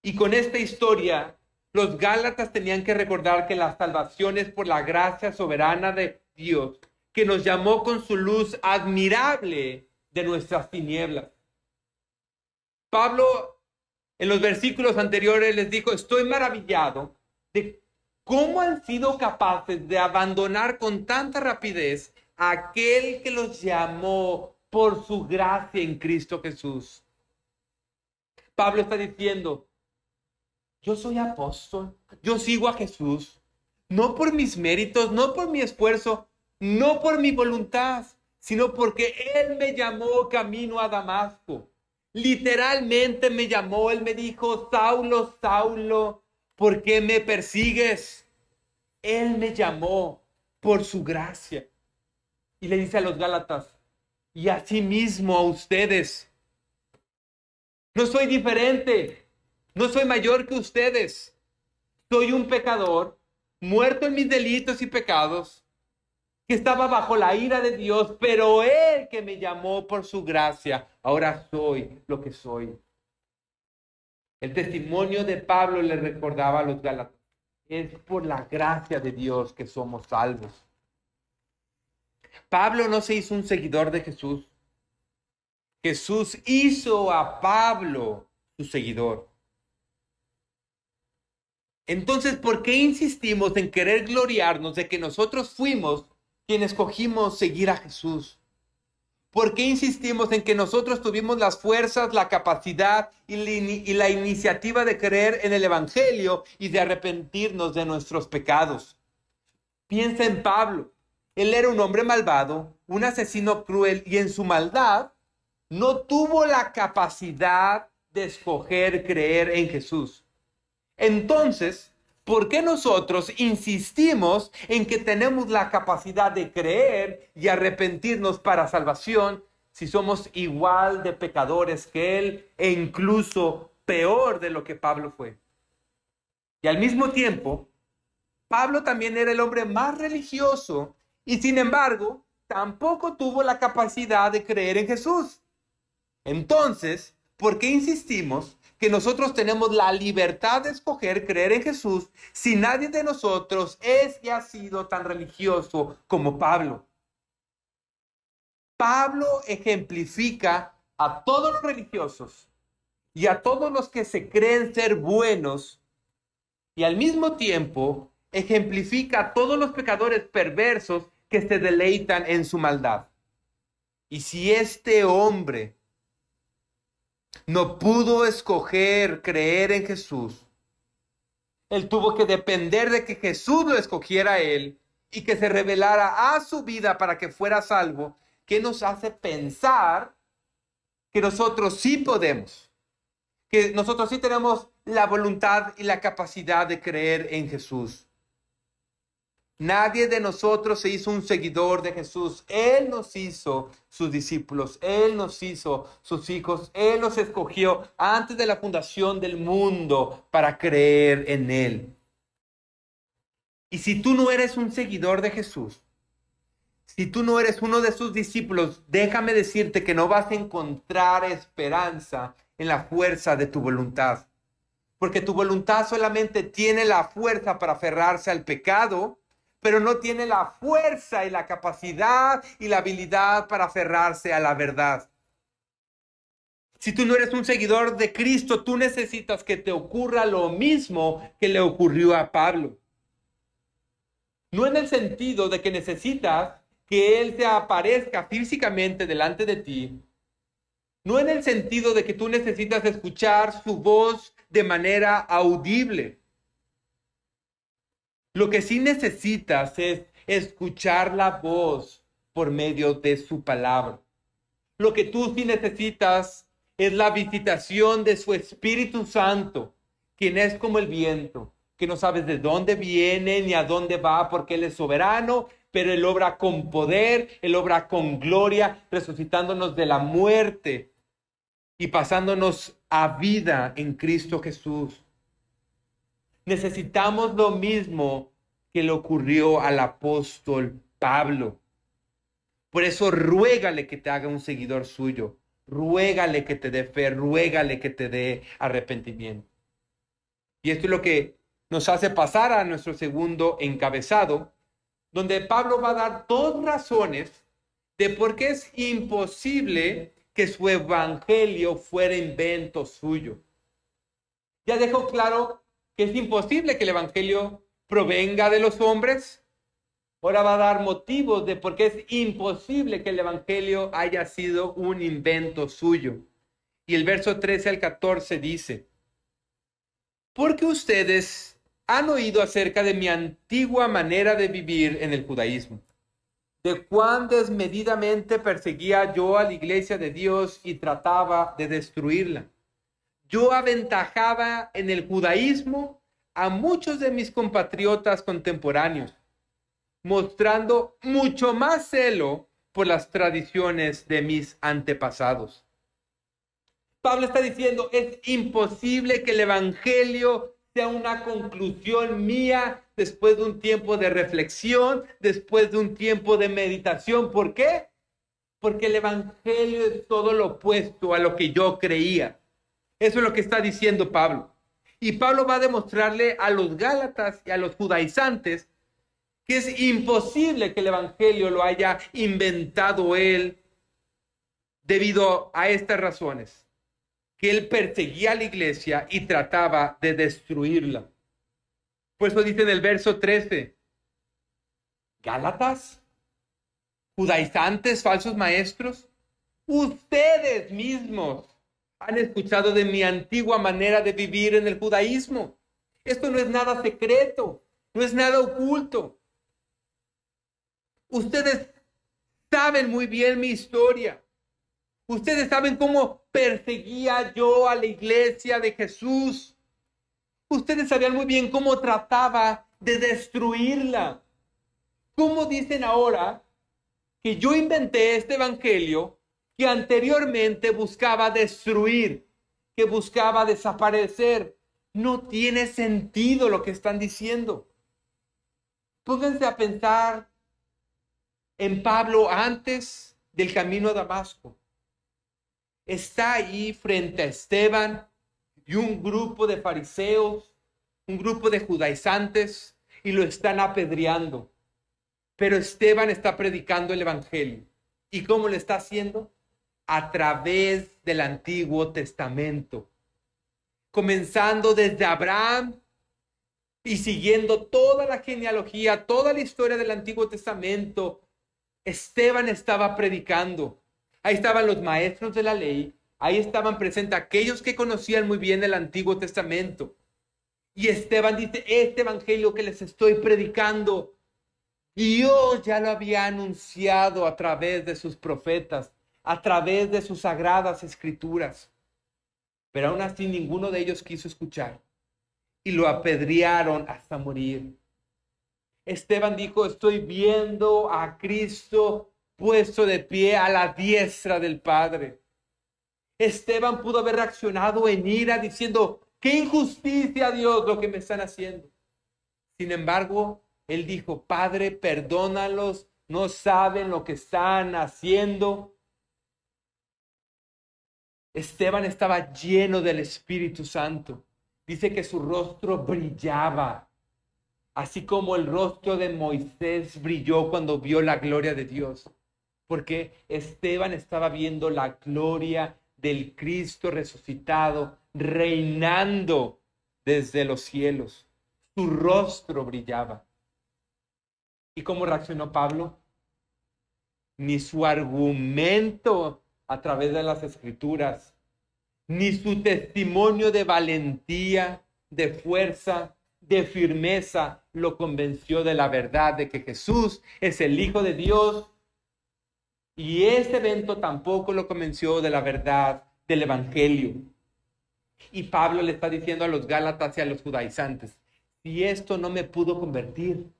A: Y con esta historia, los Gálatas tenían que recordar que la salvación es por la gracia soberana de Dios, que nos llamó con su luz admirable de nuestras tinieblas. Pablo en los versículos anteriores les dijo, estoy maravillado de cómo han sido capaces de abandonar con tanta rapidez aquel que los llamó por su gracia en Cristo Jesús. Pablo está diciendo, yo soy apóstol, yo sigo a Jesús, no por mis méritos, no por mi esfuerzo, no por mi voluntad, sino porque Él me llamó camino a Damasco. Literalmente me llamó, Él me dijo, Saulo, Saulo, ¿por qué me persigues? Él me llamó por su gracia. Y le dice a los Gálatas, y mismo a ustedes. No soy diferente, no soy mayor que ustedes. Soy un pecador, muerto en mis delitos y pecados, que estaba bajo la ira de Dios, pero Él que me llamó por su gracia, ahora soy lo que soy. El testimonio de Pablo le recordaba a los Gálatas, es por la gracia de Dios que somos salvos. Pablo no se hizo un seguidor de Jesús. Jesús hizo a Pablo su seguidor. Entonces, ¿por qué insistimos en querer gloriarnos de que nosotros fuimos quienes escogimos seguir a Jesús? ¿Por qué insistimos en que nosotros tuvimos las fuerzas, la capacidad y la, iniciativa de creer en el Evangelio y de arrepentirnos de nuestros pecados? Piensa en Pablo. Él era un hombre malvado, un asesino cruel y en su maldad no tuvo la capacidad de escoger creer en Jesús. Entonces, ¿por qué nosotros insistimos en que tenemos la capacidad de creer y arrepentirnos para salvación si somos igual de pecadores que Él e incluso peor de lo que Pablo fue? Y al mismo tiempo, Pablo también era el hombre más religioso y sin embargo tampoco tuvo la capacidad de creer en Jesús. Entonces, ¿por qué insistimos que nosotros tenemos la libertad de escoger creer en Jesús si nadie de nosotros es y ha sido tan religioso como Pablo. Pablo ejemplifica a todos los religiosos y a todos los que se creen ser buenos y al mismo tiempo ejemplifica a todos los pecadores perversos que se deleitan en su maldad. Y si este hombre no pudo escoger creer en Jesús. Él tuvo que depender de que Jesús lo escogiera a él y que se revelara a su vida para que fuera salvo, que nos hace pensar que nosotros sí podemos, que nosotros sí tenemos la voluntad y la capacidad de creer en Jesús. Nadie de nosotros se hizo un seguidor de Jesús. Él nos hizo sus discípulos, Él nos hizo sus hijos, Él nos escogió antes de la fundación del mundo para creer en Él. Y si tú no eres un seguidor de Jesús, si tú no eres uno de sus discípulos, déjame decirte que no vas a encontrar esperanza en la fuerza de tu voluntad. Porque tu voluntad solamente tiene la fuerza para aferrarse al pecado pero no tiene la fuerza y la capacidad y la habilidad para aferrarse a la verdad. Si tú no eres un seguidor de Cristo, tú necesitas que te ocurra lo mismo que le ocurrió a Pablo. No en el sentido de que necesitas que Él te aparezca físicamente delante de ti. No en el sentido de que tú necesitas escuchar su voz de manera audible. Lo que sí necesitas es escuchar la voz por medio de su palabra. Lo que tú sí necesitas es la visitación de su Espíritu Santo, quien es como el viento, que no sabes de dónde viene ni a dónde va, porque Él es soberano, pero Él obra con poder, Él obra con gloria, resucitándonos de la muerte y pasándonos a vida en Cristo Jesús. Necesitamos lo mismo que le ocurrió al apóstol Pablo. Por eso ruégale que te haga un seguidor suyo. Ruégale que te dé fe, ruégale que te dé arrepentimiento. Y esto es lo que nos hace pasar a nuestro segundo encabezado, donde Pablo va a dar dos razones de por qué es imposible que su evangelio fuera invento suyo. Ya dejó claro que es imposible que el Evangelio provenga de los hombres. Ahora va a dar motivos de por qué es imposible que el Evangelio haya sido un invento suyo. Y el verso 13 al 14 dice, porque ustedes han oído acerca de mi antigua manera de vivir en el judaísmo, de cuán desmedidamente perseguía yo a la iglesia de Dios y trataba de destruirla yo aventajaba en el judaísmo a muchos de mis compatriotas contemporáneos, mostrando mucho más celo por las tradiciones de mis antepasados. Pablo está diciendo, es imposible que el Evangelio sea una conclusión mía después de un tiempo de reflexión, después de un tiempo de meditación. ¿Por qué? Porque el Evangelio es todo lo opuesto a lo que yo creía. Eso es lo que está diciendo Pablo. Y Pablo va a demostrarle a los Gálatas y a los judaizantes que es imposible que el Evangelio lo haya inventado él debido a estas razones, que él perseguía a la iglesia y trataba de destruirla. Por eso dice en el verso 13, Gálatas, judaizantes, falsos maestros, ustedes mismos han escuchado de mi antigua manera de vivir en el judaísmo. Esto no es nada secreto, no es nada oculto. Ustedes saben muy bien mi historia. Ustedes saben cómo perseguía yo a la iglesia de Jesús. Ustedes sabían muy bien cómo trataba de destruirla. ¿Cómo dicen ahora que yo inventé este evangelio que anteriormente buscaba destruir, que buscaba desaparecer? No tiene sentido lo que están diciendo. Pónganse a pensar en Pablo antes del camino a Damasco está ahí frente a Esteban y un grupo de fariseos, un grupo de judaizantes, y lo están apedreando. Pero Esteban está predicando el Evangelio. ¿Y cómo lo está haciendo? A través del Antiguo Testamento. Comenzando desde Abraham y siguiendo toda la genealogía, toda la historia del Antiguo Testamento, Esteban estaba predicando Ahí estaban los maestros de la ley, ahí estaban presentes aquellos que conocían muy bien el Antiguo Testamento. Y Esteban dice, este evangelio que les estoy predicando, Dios ya lo había anunciado a través de sus profetas, a través de sus sagradas escrituras. Pero aún así ninguno de ellos quiso escuchar y lo apedrearon hasta morir. Esteban dijo, estoy viendo a Cristo puesto de pie a la diestra del Padre. Esteban pudo haber reaccionado en ira diciendo, qué injusticia Dios lo que me están haciendo. Sin embargo, él dijo, Padre, perdónalos, no saben lo que están haciendo. Esteban estaba lleno del Espíritu Santo. Dice que su rostro brillaba, así como el rostro de Moisés brilló cuando vio la gloria de Dios porque Esteban estaba viendo la gloria del Cristo resucitado, reinando desde los cielos. Su rostro brillaba. ¿Y cómo reaccionó Pablo? Ni su argumento a través de las escrituras, ni su testimonio de valentía, de fuerza, de firmeza lo convenció de la verdad de que Jesús es el Hijo de Dios y este evento tampoco lo convenció de la verdad del Evangelio. Y Pablo le está diciendo a los Gálatas y a los judaizantes, si esto no me pudo convertir,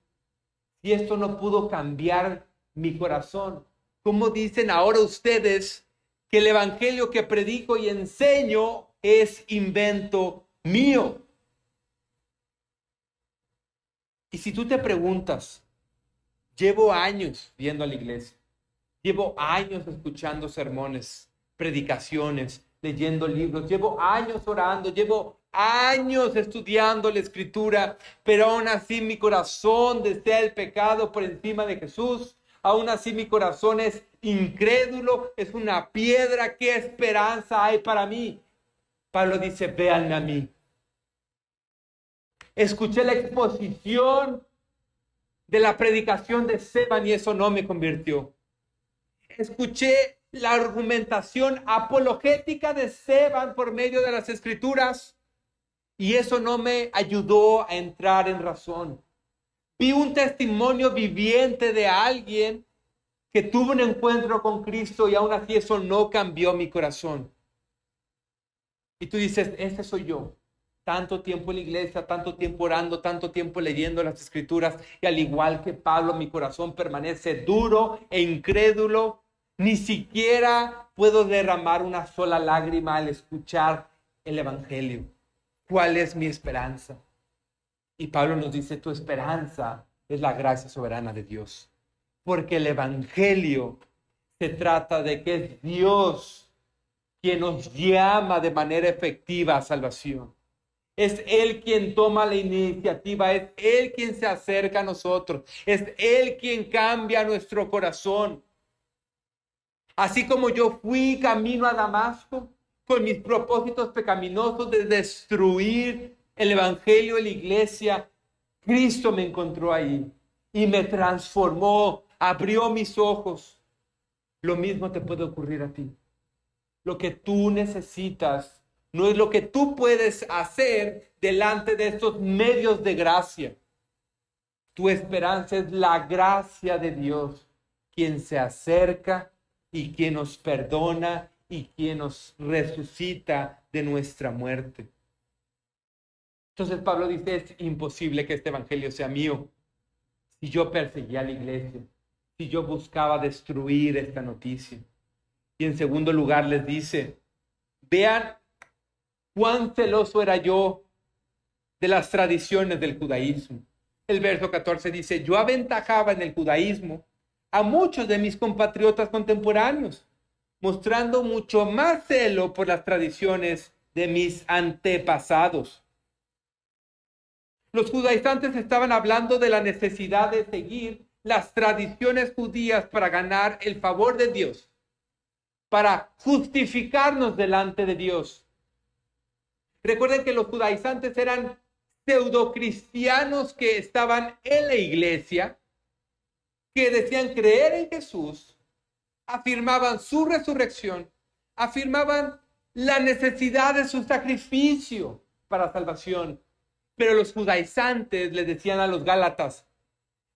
A: si esto no pudo cambiar mi corazón, ¿cómo dicen ahora ustedes que el Evangelio que predico y enseño es invento mío? Y si tú te preguntas, llevo años viendo a la iglesia, Llevo años escuchando sermones, predicaciones, leyendo libros, llevo años orando, llevo años estudiando la escritura, pero aún así mi corazón desea el pecado por encima de Jesús. Aún así mi corazón es incrédulo, es una piedra. ¿Qué esperanza hay para mí? Pablo dice, véanme a mí. Escuché la exposición de la predicación de Seban y eso no me convirtió escuché la argumentación apologética de Seban por medio de las escrituras y eso no me ayudó a entrar en razón. Vi un testimonio viviente de alguien que tuvo un encuentro con Cristo y aún así eso no cambió mi corazón. Y tú dices, ese soy yo. Tanto tiempo en la iglesia, tanto tiempo orando, tanto tiempo leyendo las escrituras y al igual que Pablo, mi corazón permanece duro e incrédulo ni siquiera puedo derramar una sola lágrima al escuchar el Evangelio. ¿Cuál es mi esperanza? Y Pablo nos dice, tu esperanza es la gracia soberana de Dios. Porque el Evangelio se trata de que es Dios quien nos llama de manera efectiva a salvación. Es Él quien toma la iniciativa, es Él quien se acerca a nosotros, es Él quien cambia nuestro corazón. Así como yo fui camino a Damasco con mis propósitos pecaminosos de destruir el Evangelio de la iglesia, Cristo me encontró ahí y me transformó, abrió mis ojos. Lo mismo te puede ocurrir a ti. Lo que tú necesitas no es lo que tú puedes hacer delante de estos medios de gracia. Tu esperanza es la gracia de Dios, quien se acerca y quien nos perdona y quien nos resucita de nuestra muerte. Entonces Pablo dice, es imposible que este evangelio sea mío. Si yo perseguía a la iglesia, si yo buscaba destruir esta noticia. Y en segundo lugar les dice, vean cuán celoso era yo de las tradiciones del judaísmo. El verso 14 dice, yo aventajaba en el judaísmo a muchos de mis compatriotas contemporáneos, mostrando mucho más celo por las tradiciones de mis antepasados. Los judaizantes estaban hablando de la necesidad de seguir las tradiciones judías para ganar el favor de Dios, para justificarnos delante de Dios. Recuerden que los judaizantes eran pseudocristianos que estaban en la iglesia, que decían creer en Jesús, afirmaban su resurrección, afirmaban la necesidad de su sacrificio para salvación. Pero los judaizantes le decían a los gálatas,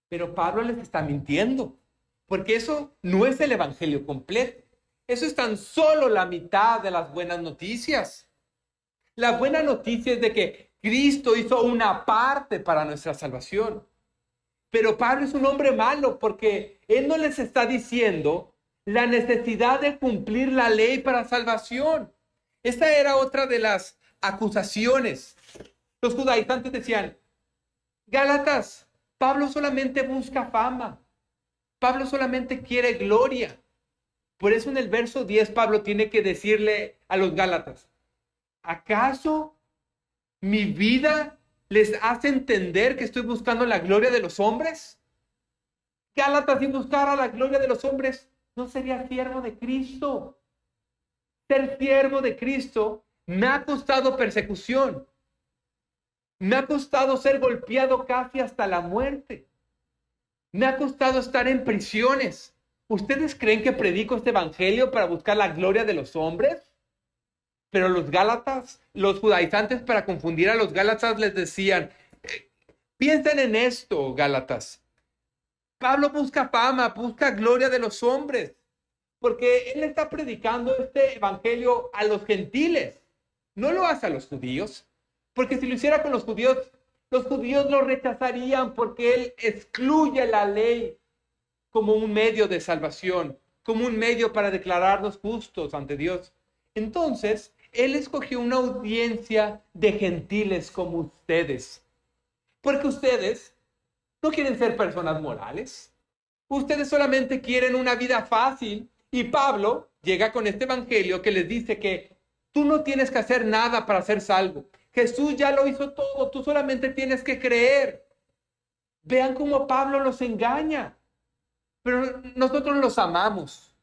A: pero Pablo les está mintiendo, porque eso no es el Evangelio completo. Eso es tan solo la mitad de las buenas noticias. La buena noticia es de que Cristo hizo una parte para nuestra salvación. Pero Pablo es un hombre malo porque él no les está diciendo la necesidad de cumplir la ley para salvación. Esta era otra de las acusaciones. Los judaizantes decían, Gálatas, Pablo solamente busca fama. Pablo solamente quiere gloria. Por eso en el verso 10 Pablo tiene que decirle a los Gálatas, ¿acaso mi vida les hace entender que estoy buscando la gloria de los hombres? Gálatas, si buscara la gloria de los hombres, no sería siervo de Cristo. Ser siervo de Cristo me ha costado persecución. Me ha costado ser golpeado casi hasta la muerte. Me ha costado estar en prisiones. ¿Ustedes creen que predico este evangelio para buscar la gloria de los hombres? Pero los gálatas, los judaizantes para confundir a los gálatas les decían, eh, piensen en esto, gálatas. Pablo busca fama, busca gloria de los hombres, porque él está predicando este evangelio a los gentiles, no lo hace a los judíos. Porque si lo hiciera con los judíos, los judíos lo rechazarían porque él excluye la ley como un medio de salvación, como un medio para declararnos justos ante Dios. Entonces, él escogió una audiencia de gentiles como ustedes. Porque ustedes no quieren ser personas morales. Ustedes solamente quieren una vida fácil. Y Pablo llega con este evangelio que les dice que tú no tienes que hacer nada para ser salvo. Jesús ya lo hizo todo, tú solamente tienes que creer. Vean cómo Pablo los engaña, pero nosotros los amamos.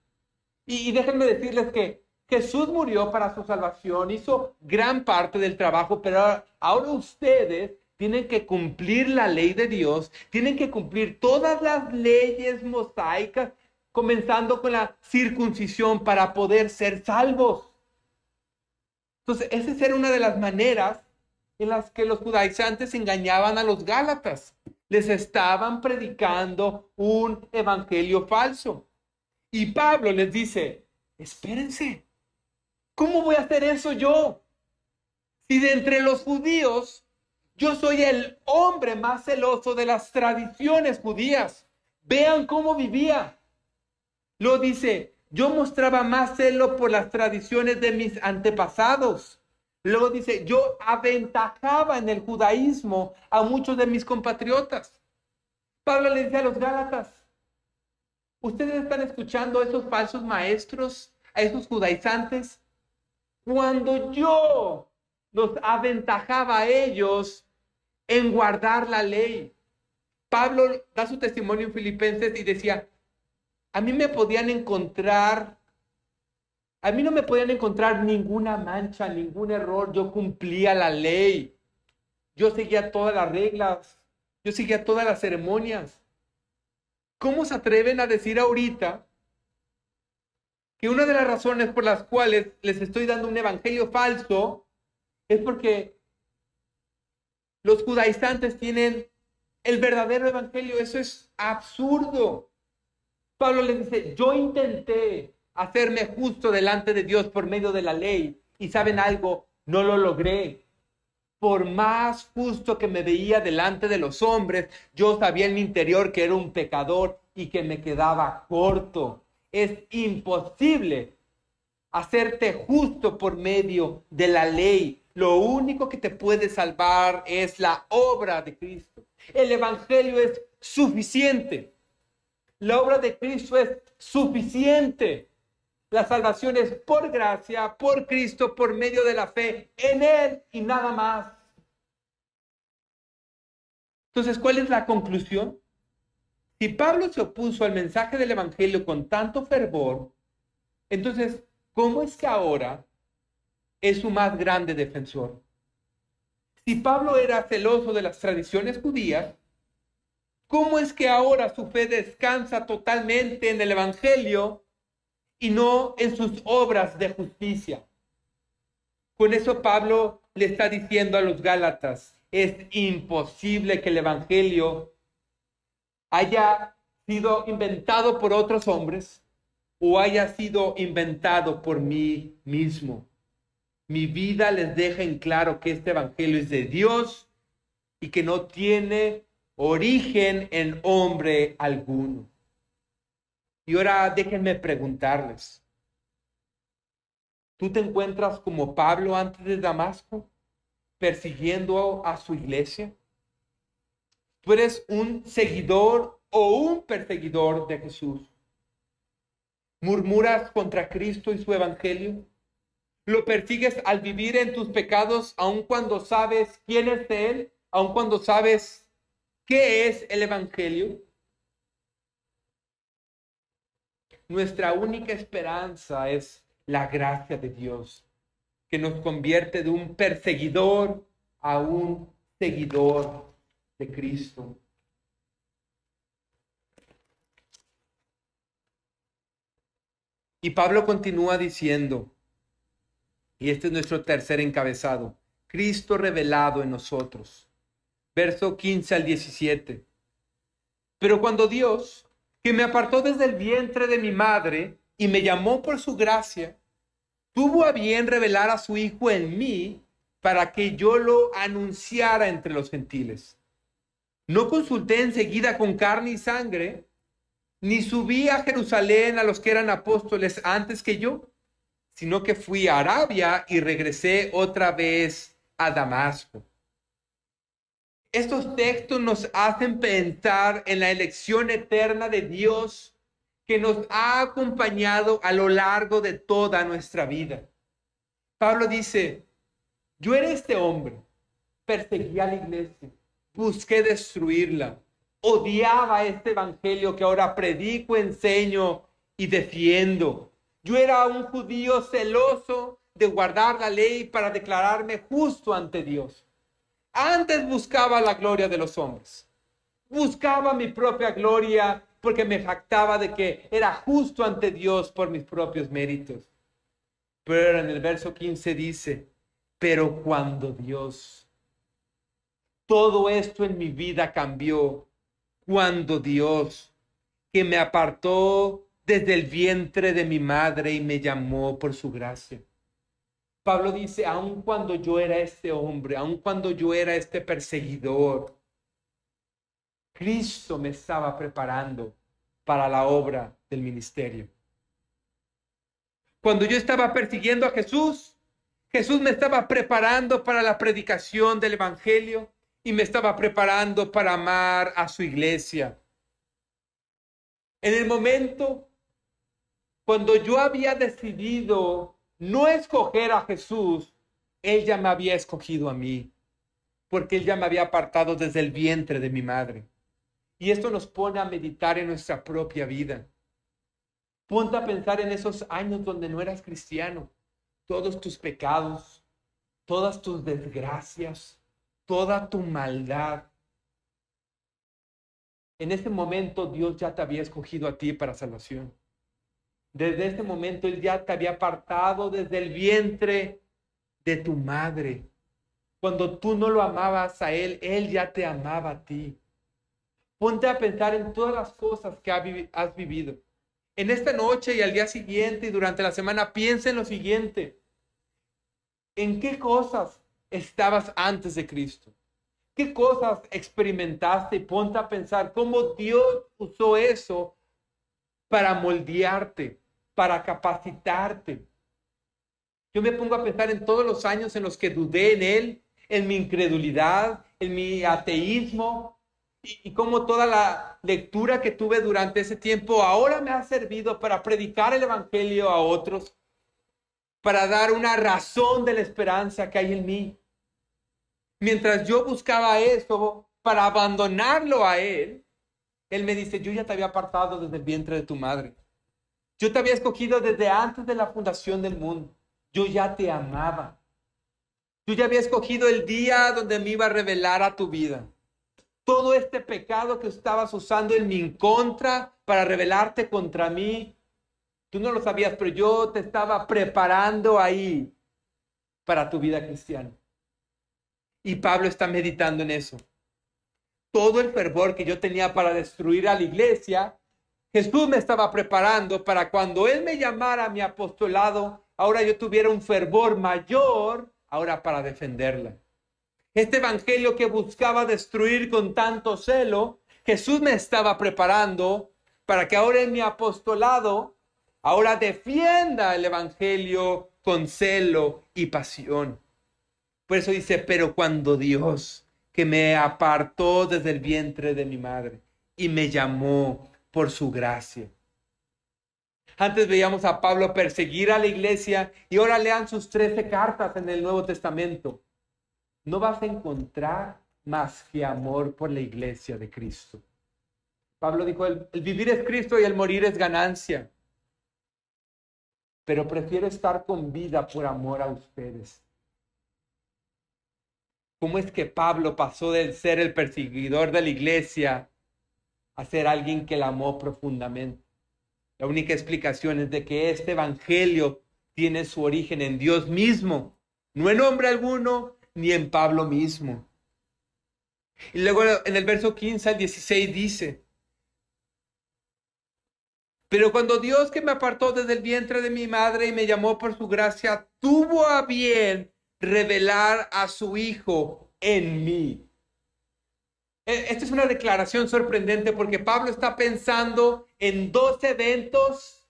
A: Y, déjenme decirles que Jesús murió para su salvación, hizo gran parte del trabajo, pero ahora ustedes tienen que cumplir la ley de Dios, tienen que cumplir todas las leyes mosaicas, comenzando con la circuncisión para poder ser salvos. Entonces, esa era una de las maneras en las que los judaizantes engañaban a los gálatas. Les estaban predicando un evangelio falso. Y Pablo les dice, espérense, ¿cómo voy a hacer eso yo? Si de entre los judíos yo soy el hombre más celoso de las tradiciones judías. Vean cómo vivía. Lo dice, yo mostraba más celo por las tradiciones de mis antepasados Luego dice, yo aventajaba en el judaísmo a muchos de mis compatriotas. Pablo le dice a los Gálatas, ustedes están escuchando a esos falsos maestros, a esos judaizantes. Cuando yo los aventajaba a ellos en guardar la ley. Pablo da su testimonio en Filipenses y decía, a mí me podían encontrar, a mí no me podían encontrar ninguna mancha, ningún error, yo cumplía la ley, yo seguía todas las reglas, yo seguía todas las ceremonias. ¿Cómo se atreven a decir ahorita que una de las razones por las cuales les estoy dando un evangelio falso es porque los judaizantes tienen el verdadero evangelio. Eso es absurdo. Pablo les dice, yo intenté hacerme justo delante de Dios por medio de la ley y saben algo, no lo logré. Por más justo que me veía delante de los hombres, yo sabía en mi interior que era un pecador y que me quedaba corto. Es imposible hacerte justo por medio de la ley. Lo único que te puede salvar es la obra de Cristo. El Evangelio es suficiente. La obra de Cristo es suficiente. La salvación es por gracia, por Cristo, por medio de la fe en Él y nada más. Entonces, ¿cuál es la conclusión? Si Pablo se opuso al mensaje del Evangelio con tanto fervor, entonces, ¿cómo es que ahora es su más grande defensor. Si Pablo era celoso de las tradiciones judías, ¿cómo es que ahora su fe descansa totalmente en el Evangelio y no en sus obras de justicia? Con eso Pablo le está diciendo a los Gálatas, es imposible que el Evangelio haya sido inventado por otros hombres o haya sido inventado por mí mismo. Mi vida les deja en claro que este Evangelio es de Dios y que no tiene origen en hombre alguno. Y ahora déjenme preguntarles, ¿tú te encuentras como Pablo antes de Damasco, persiguiendo a su iglesia? ¿Tú eres un seguidor o un perseguidor de Jesús? ¿Murmuras contra Cristo y su Evangelio? Lo persigues al vivir en tus pecados, aun cuando sabes quién es Él, aun cuando sabes qué es el Evangelio. Nuestra única esperanza es la gracia de Dios, que nos convierte de un perseguidor a un seguidor de Cristo. Y Pablo continúa diciendo, y este es nuestro tercer encabezado. Cristo revelado en nosotros. Verso 15 al 17. Pero cuando Dios, que me apartó desde el vientre de mi madre y me llamó por su gracia, tuvo a bien revelar a su Hijo en mí para que yo lo anunciara entre los gentiles. No consulté enseguida con carne y sangre, ni subí a Jerusalén a los que eran apóstoles antes que yo sino que fui a Arabia y regresé otra vez a Damasco. Estos textos nos hacen pensar en la elección eterna de Dios que nos ha acompañado a lo largo de toda nuestra vida. Pablo dice, yo era este hombre, perseguía a la iglesia, busqué destruirla, odiaba este evangelio que ahora predico, enseño y defiendo. Yo era un judío celoso de guardar la ley para declararme justo ante Dios. Antes buscaba la gloria de los hombres. Buscaba mi propia gloria porque me jactaba de que era justo ante Dios por mis propios méritos. Pero en el verso 15 dice, pero cuando Dios, todo esto en mi vida cambió, cuando Dios, que me apartó desde el vientre de mi madre y me llamó por su gracia. Pablo dice, aun cuando yo era este hombre, aun cuando yo era este perseguidor, Cristo me estaba preparando para la obra del ministerio. Cuando yo estaba persiguiendo a Jesús, Jesús me estaba preparando para la predicación del Evangelio y me estaba preparando para amar a su iglesia. En el momento cuando yo había decidido no escoger a Jesús, Él ya me había escogido a mí, porque Él ya me había apartado desde el vientre de mi madre. Y esto nos pone a meditar en nuestra propia vida. Ponte a pensar en esos años donde no eras cristiano, todos tus pecados, todas tus desgracias, toda tu maldad. En ese momento Dios ya te había escogido a ti para salvación. Desde ese momento Él ya te había apartado desde el vientre de tu madre. Cuando tú no lo amabas a Él, Él ya te amaba a ti. Ponte a pensar en todas las cosas que has vivido. En esta noche y al día siguiente y durante la semana, piensa en lo siguiente. ¿En qué cosas estabas antes de Cristo? ¿Qué cosas experimentaste? Ponte a pensar cómo Dios usó eso para moldearte, para capacitarte. Yo me pongo a pensar en todos los años en los que dudé en Él, en mi incredulidad, en mi ateísmo, y, cómo toda la lectura que tuve durante ese tiempo ahora me ha servido para predicar el Evangelio a otros, para dar una razón de la esperanza que hay en mí. Mientras yo buscaba eso para abandonarlo a Él, Él me dice, yo ya te había apartado desde el vientre de tu madre. Yo te había escogido desde antes de la fundación del mundo. Yo ya te amaba. Yo ya había escogido el día donde me iba a revelar a tu vida. Todo este pecado que estabas usando en mi contra para rebelarte contra mí, tú no lo sabías, pero yo te estaba preparando ahí para tu vida cristiana. Y Pablo está meditando en eso. Todo el fervor que yo tenía para destruir a la iglesia, Jesús me estaba preparando para cuando Él me llamara a mi apostolado, ahora yo tuviera un fervor mayor, ahora para defenderla. Este evangelio que buscaba destruir con tanto celo, Jesús me estaba preparando para que ahora en mi apostolado, ahora defienda el evangelio con celo y pasión. Por eso dice, pero cuando Dios, que me apartó desde el vientre de mi madre y me llamó por su gracia. Antes veíamos a Pablo perseguir a la iglesia y ahora lean sus trece cartas en el Nuevo Testamento. No vas a encontrar más que amor por la iglesia de Cristo. Pablo dijo, el, el vivir es Cristo y el morir es ganancia. Pero prefiero estar con vida por amor a ustedes. ¿Cómo es que Pablo pasó de ser el perseguidor de la iglesia a ser alguien que la amó profundamente. La única explicación es de que este evangelio tiene su origen en Dios mismo, no en hombre alguno, ni en Pablo mismo. Y luego en el verso 15 al 16 dice, pero cuando Dios que me apartó desde el vientre de mi madre y me llamó por su gracia, tuvo a bien revelar a su Hijo en mí. Eh, esta es una declaración sorprendente porque Pablo está pensando en dos eventos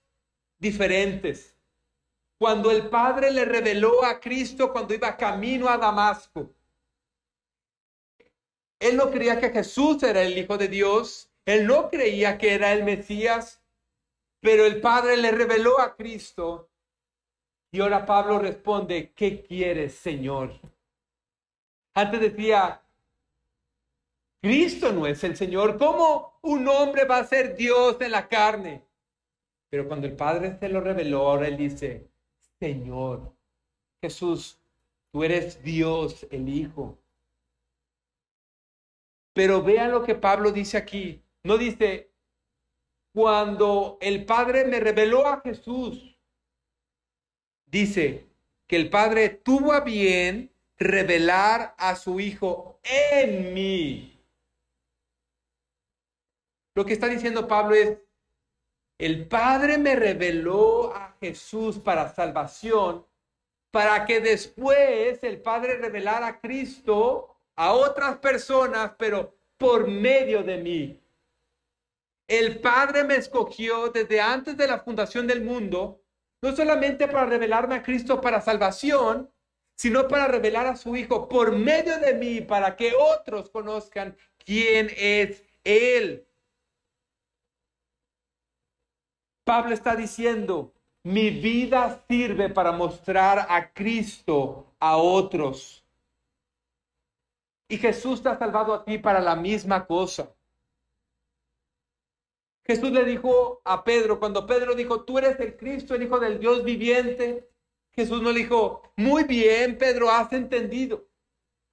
A: diferentes. Cuando el Padre le reveló a Cristo cuando iba camino a Damasco. Él no creía que Jesús era el Hijo de Dios. Él no creía que era el Mesías. Pero el Padre le reveló a Cristo. Y ahora Pablo responde, ¿qué quieres, Señor? Antes decía, Cristo no es el Señor. ¿Cómo un hombre va a ser Dios en la carne? Pero cuando el Padre se lo reveló, ahora él dice, Señor, Jesús, tú eres Dios, el Hijo. Pero vean lo que Pablo dice aquí. No dice, cuando el Padre me reveló a Jesús, dice que el Padre tuvo a bien revelar a su Hijo en mí. Lo que está diciendo Pablo es, el Padre me reveló a Jesús para salvación, para que después el Padre revelara a Cristo a otras personas, pero por medio de mí. El Padre me escogió desde antes de la fundación del mundo, no solamente para revelarme a Cristo para salvación, sino para revelar a su Hijo por medio de mí, para que otros conozcan quién es Él. Pablo está diciendo, mi vida sirve para mostrar a Cristo a otros. Y Jesús te ha salvado a ti para la misma cosa. Jesús le dijo a Pedro, cuando Pedro dijo, tú eres el Cristo, el Hijo del Dios viviente, Jesús no le dijo, muy bien, Pedro, has entendido.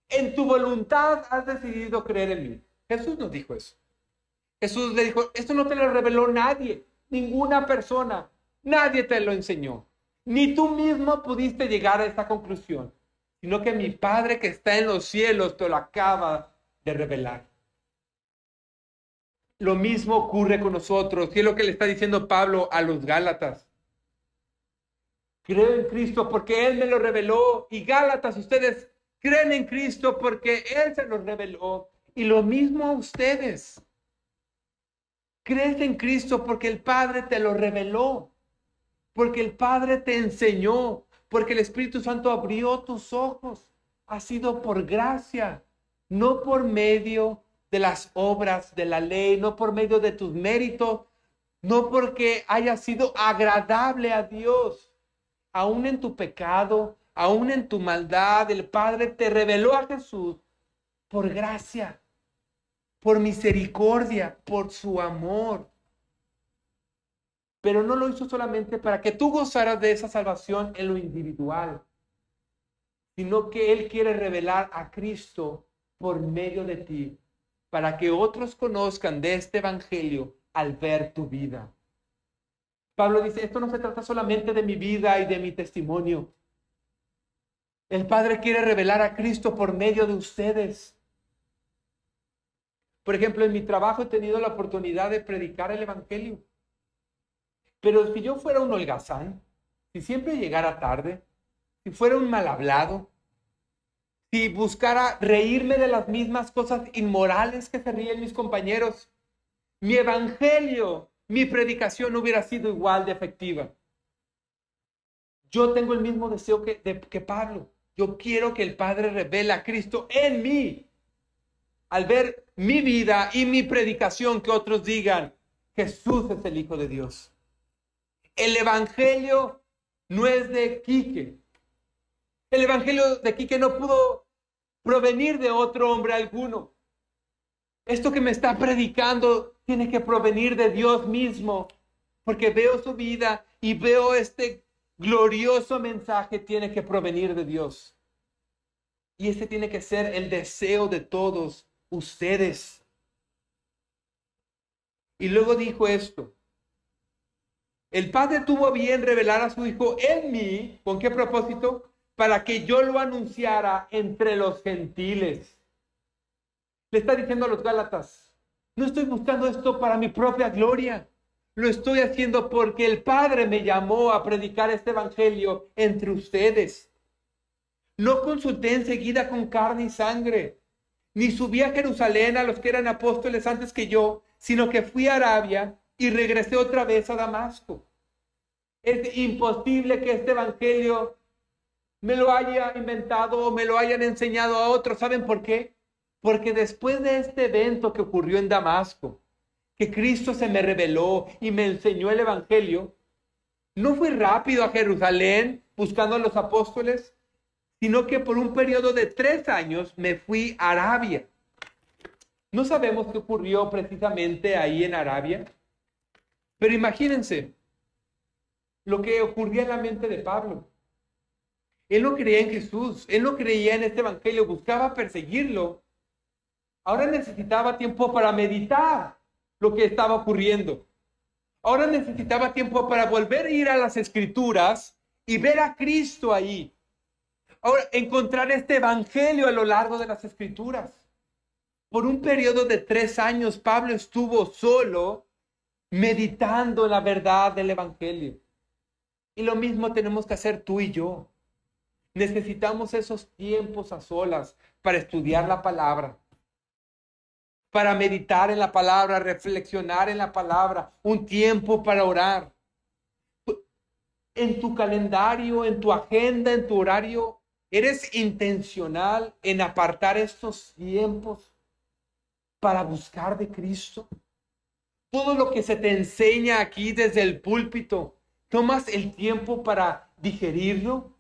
A: En tu voluntad has decidido creer en mí. Jesús no dijo eso. Jesús le dijo, esto no te lo reveló nadie, ninguna persona, nadie te lo enseñó. Ni tú mismo pudiste llegar a esta conclusión, sino que mi Padre que está en los cielos te lo acaba de revelar. Lo mismo ocurre con nosotros, y es lo que le está diciendo Pablo a los Gálatas. Creo en Cristo porque Él me lo reveló. Y Gálatas, ustedes creen en Cristo porque Él se los reveló. Y lo mismo a ustedes. Crees en Cristo porque el Padre te lo reveló. Porque el Padre te enseñó. Porque el Espíritu Santo abrió tus ojos. Ha sido por gracia, no por medio de las obras de la ley, no por medio de tus méritos, no porque haya sido agradable a Dios. Aún en tu pecado, aún en tu maldad, el Padre te reveló a Jesús por gracia, por misericordia, por su amor. Pero no lo hizo solamente para que tú gozaras de esa salvación en lo individual, sino que Él quiere revelar a Cristo por medio de ti para que otros conozcan de este Evangelio al ver tu vida. Pablo dice, esto no se trata solamente de mi vida y de mi testimonio. El Padre quiere revelar a Cristo por medio de ustedes. Por ejemplo, en mi trabajo he tenido la oportunidad de predicar el Evangelio. Pero si yo fuera un holgazán, si siempre llegara tarde, si fuera un mal hablado, si buscara reírme de las mismas cosas inmorales que se ríen mis compañeros, mi evangelio, mi predicación no hubiera sido igual de efectiva. Yo tengo el mismo deseo que, que Pablo. Yo quiero que el Padre revele a Cristo en mí. Al ver mi vida y mi predicación, que otros digan, Jesús es el Hijo de Dios. El Evangelio no es de Quique, el evangelio de aquí que no pudo provenir de otro hombre alguno. Esto que me está predicando tiene que provenir de Dios mismo, porque veo su vida y veo este glorioso mensaje tiene que provenir de Dios. Y ese tiene que ser el deseo de todos ustedes. Y luego dijo esto. El Padre tuvo bien revelar a su Hijo en mí. ¿Con qué propósito? para que yo lo anunciara entre los gentiles. Le está diciendo a los Gálatas, no estoy buscando esto para mi propia gloria. Lo estoy haciendo porque el Padre me llamó a predicar este Evangelio entre ustedes. No consulté enseguida con carne y sangre, ni subí a Jerusalén a los que eran apóstoles antes que yo, sino que fui a Arabia y regresé otra vez a Damasco. Es imposible que este Evangelio me lo haya inventado o me lo hayan enseñado a otros. ¿Saben por qué? Porque después de este evento que ocurrió en Damasco, que Cristo se me reveló y me enseñó el Evangelio, no fui rápido a Jerusalén buscando a los apóstoles, sino que por un periodo de tres años me fui a Arabia. No sabemos qué ocurrió precisamente ahí en Arabia, pero imagínense lo que ocurría en la mente de Pablo. Él no creía en Jesús, él no creía en este evangelio, buscaba perseguirlo. Ahora necesitaba tiempo para meditar lo que estaba ocurriendo. Ahora necesitaba tiempo para volver a ir a las escrituras y ver a Cristo ahí. Ahora, encontrar este evangelio a lo largo de las escrituras. Por un periodo de tres años, Pablo estuvo solo meditando la verdad del evangelio. Y lo mismo tenemos que hacer tú y yo. Necesitamos esos tiempos a solas para estudiar la palabra, para meditar en la palabra, reflexionar en la palabra, un tiempo para orar. En tu calendario, en tu agenda, en tu horario, ¿Eres intencional en apartar estos tiempos para buscar de Cristo? Todo lo que se te enseña aquí desde el púlpito, ¿tomas el tiempo para digerirlo?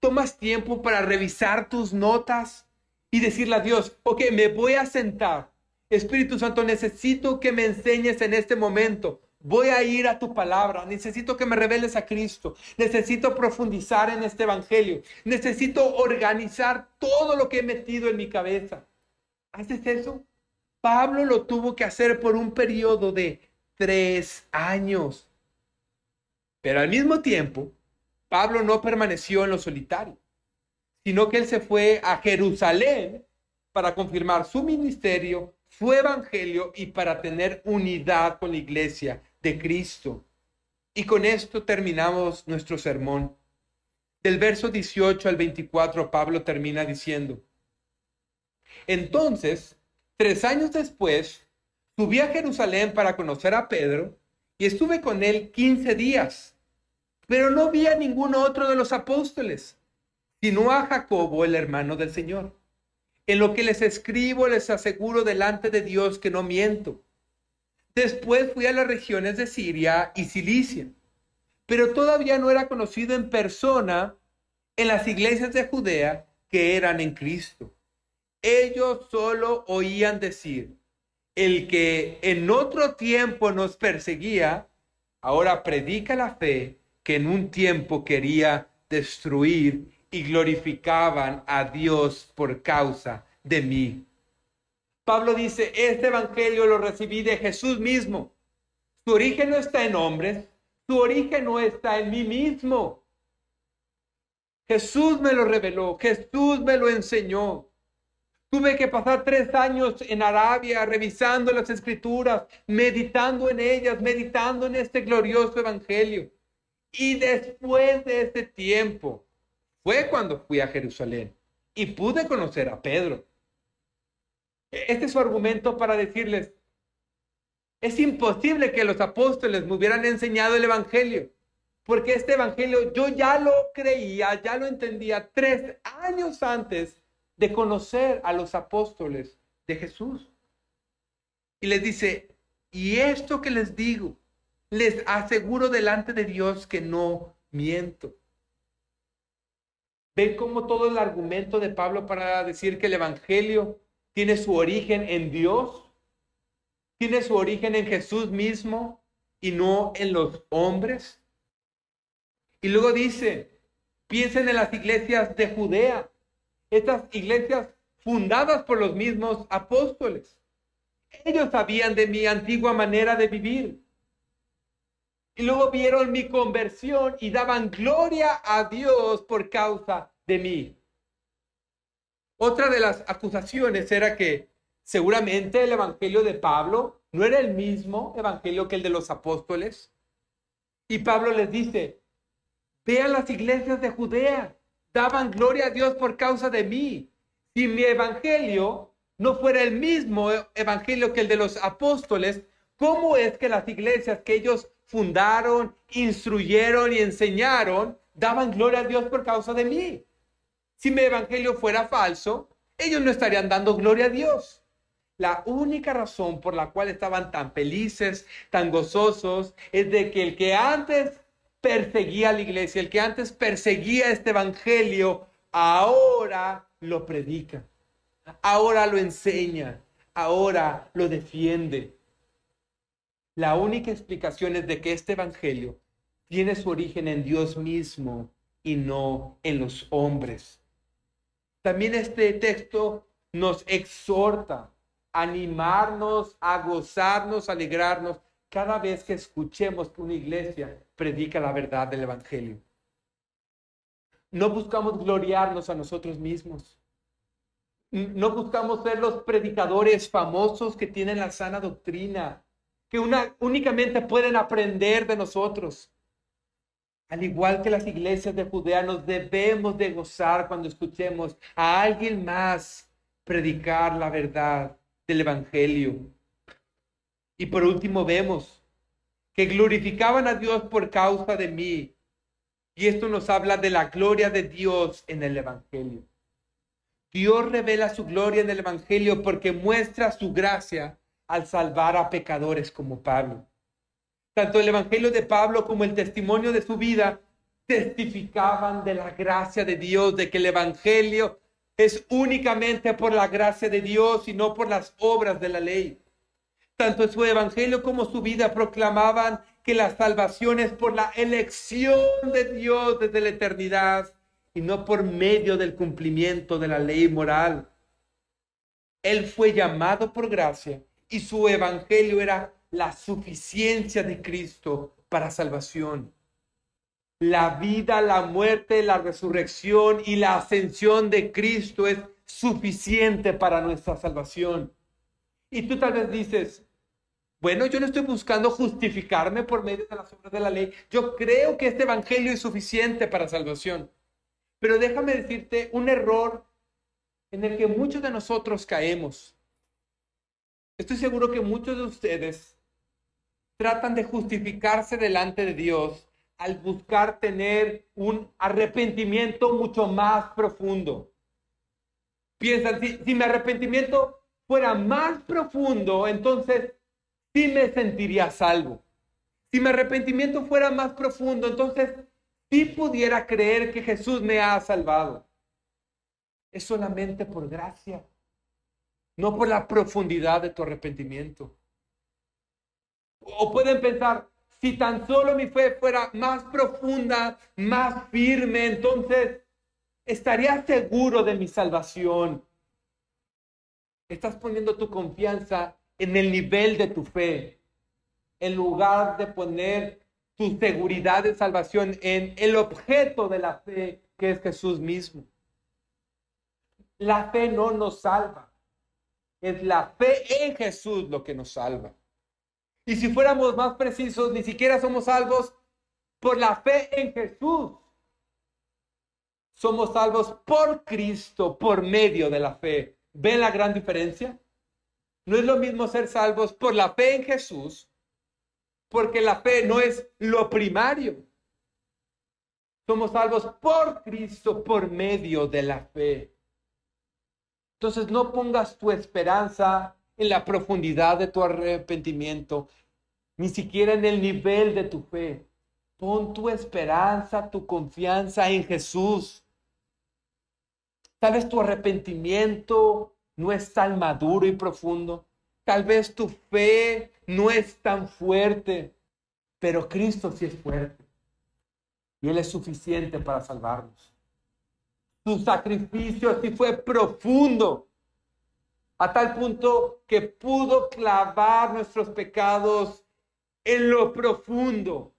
A: ¿Tomas tiempo para revisar tus notas y decirle a Dios, ok, me voy a sentar. Espíritu Santo, necesito que me enseñes en este momento Voy a ir a tu palabra. Necesito que me reveles a Cristo. Necesito profundizar en este evangelio. Necesito organizar todo lo que he metido en mi cabeza. ¿Haces eso? Pablo lo tuvo que hacer por un periodo de tres años. Pero al mismo tiempo, Pablo no permaneció en lo solitario, sino que él se fue a Jerusalén para confirmar su ministerio, su evangelio y para tener unidad con la iglesia de Cristo. Y con esto terminamos nuestro sermón. Del verso 18 al 24, Pablo termina diciendo, entonces, tres años después, subí a Jerusalén para conocer a Pedro y estuve con él 15 días, pero no vi a ningún otro de los apóstoles, sino a Jacobo, el hermano del Señor. En lo que les escribo, les aseguro delante de Dios que no miento Después fui a las regiones de Siria y Cilicia, pero todavía no era conocido en persona en las iglesias de Judea que eran en Cristo. Ellos solo oían decir, el que en otro tiempo nos perseguía, ahora predica la fe que en un tiempo quería destruir y glorificaban a Dios por causa de mí. Pablo dice, este evangelio lo recibí de Jesús mismo. Su origen no está en hombres, su origen no está en mí mismo. Jesús me lo reveló, Jesús me lo enseñó. Tuve que pasar tres años en Arabia revisando las escrituras, meditando en ellas, meditando en este glorioso evangelio. Y después de ese tiempo fue cuando fui a Jerusalén y pude conocer a Pedro. Este es su argumento para decirles, es imposible que los apóstoles me hubieran enseñado el Evangelio, porque este Evangelio yo ya lo creía, ya lo entendía tres años antes de conocer a los apóstoles de Jesús. Y les dice, y esto que les digo, les aseguro delante de Dios que no miento. ¿Ven cómo todo el argumento de Pablo para decir que el Evangelio tiene su origen en Dios, tiene su origen en Jesús mismo y no en los hombres. Y luego dice, piensen en las iglesias de Judea, estas iglesias fundadas por los mismos apóstoles. Ellos sabían de mi antigua manera de vivir. Y luego vieron mi conversión y daban gloria a Dios por causa de mí. Otra de las acusaciones era que seguramente el evangelio de Pablo no era el mismo evangelio que el de los apóstoles. Y Pablo les dice, vean las iglesias de Judea, daban gloria a Dios por causa de mí. Si mi evangelio no fuera el mismo evangelio que el de los apóstoles, ¿cómo es que las iglesias que ellos fundaron, instruyeron y enseñaron daban gloria a Dios por causa de mí? Si mi evangelio fuera falso, ellos no estarían dando gloria a Dios. La única razón por la cual estaban tan felices, tan gozosos, es de que el que antes perseguía a la iglesia, el que antes perseguía este evangelio, ahora lo predica, ahora lo enseña, ahora lo defiende. La única explicación es de que este evangelio tiene su origen en Dios mismo y no en los hombres. También este texto nos exhorta a animarnos, a gozarnos, a alegrarnos cada vez que escuchemos que una iglesia predica la verdad del Evangelio. No buscamos gloriarnos a nosotros mismos. No buscamos ser los predicadores famosos que tienen la sana doctrina, que una, únicamente pueden aprender de nosotros. Al igual que las iglesias de Judea, nos debemos de gozar cuando escuchemos a alguien más predicar la verdad del Evangelio. Y por último vemos que glorificaban a Dios por causa de mí. Y esto nos habla de la gloria de Dios en el Evangelio. Dios revela su gloria en el Evangelio porque muestra su gracia al salvar a pecadores como Pablo. Tanto el Evangelio de Pablo como el testimonio de su vida testificaban de la gracia de Dios, de que el Evangelio es únicamente por la gracia de Dios y no por las obras de la ley. Tanto su Evangelio como su vida proclamaban que la salvación es por la elección de Dios desde la eternidad y no por medio del cumplimiento de la ley moral. Él fue llamado por gracia y su evangelio era la suficiencia de Cristo para salvación. La vida, la muerte, la resurrección y la ascensión de Cristo es suficiente para nuestra salvación. Y tú tal vez dices, bueno, yo no estoy buscando justificarme por medio de las obras de la ley. Yo creo que este evangelio es suficiente para salvación. Pero déjame decirte un error en el que muchos de nosotros caemos. Estoy seguro que muchos de ustedes tratan de justificarse delante de Dios al buscar tener un arrepentimiento mucho más profundo. Piensan, si, si mi arrepentimiento fuera más profundo, entonces sí me sentiría salvo. Si mi arrepentimiento fuera más profundo, entonces sí pudiera creer que Jesús me ha salvado. Es solamente por gracia no por la profundidad de tu arrepentimiento. O pueden pensar, si tan solo mi fe fuera más profunda, más firme, entonces estaría seguro de mi salvación. Estás poniendo tu confianza en el nivel de tu fe, en lugar de poner tu seguridad de salvación en el objeto de la fe, que es Jesús mismo. La fe no nos salva. Es la fe en Jesús lo que nos salva. Y si fuéramos más precisos, ni siquiera somos salvos por la fe en Jesús. Somos salvos por Cristo, por medio de la fe. ¿Ven la gran diferencia? No es lo mismo ser salvos por la fe en Jesús, porque la fe no es lo primario. Somos salvos por Cristo, por medio de la fe. Entonces no pongas tu esperanza en la profundidad de tu arrepentimiento, ni siquiera en el nivel de tu fe. Pon tu esperanza, tu confianza en Jesús. Tal vez tu arrepentimiento no es tan maduro y profundo. Tal vez tu fe no es tan fuerte, pero Cristo sí es fuerte. Y Él es suficiente para salvarnos. Su sacrificio sí fue profundo, a tal punto que pudo clavar nuestros pecados en lo profundo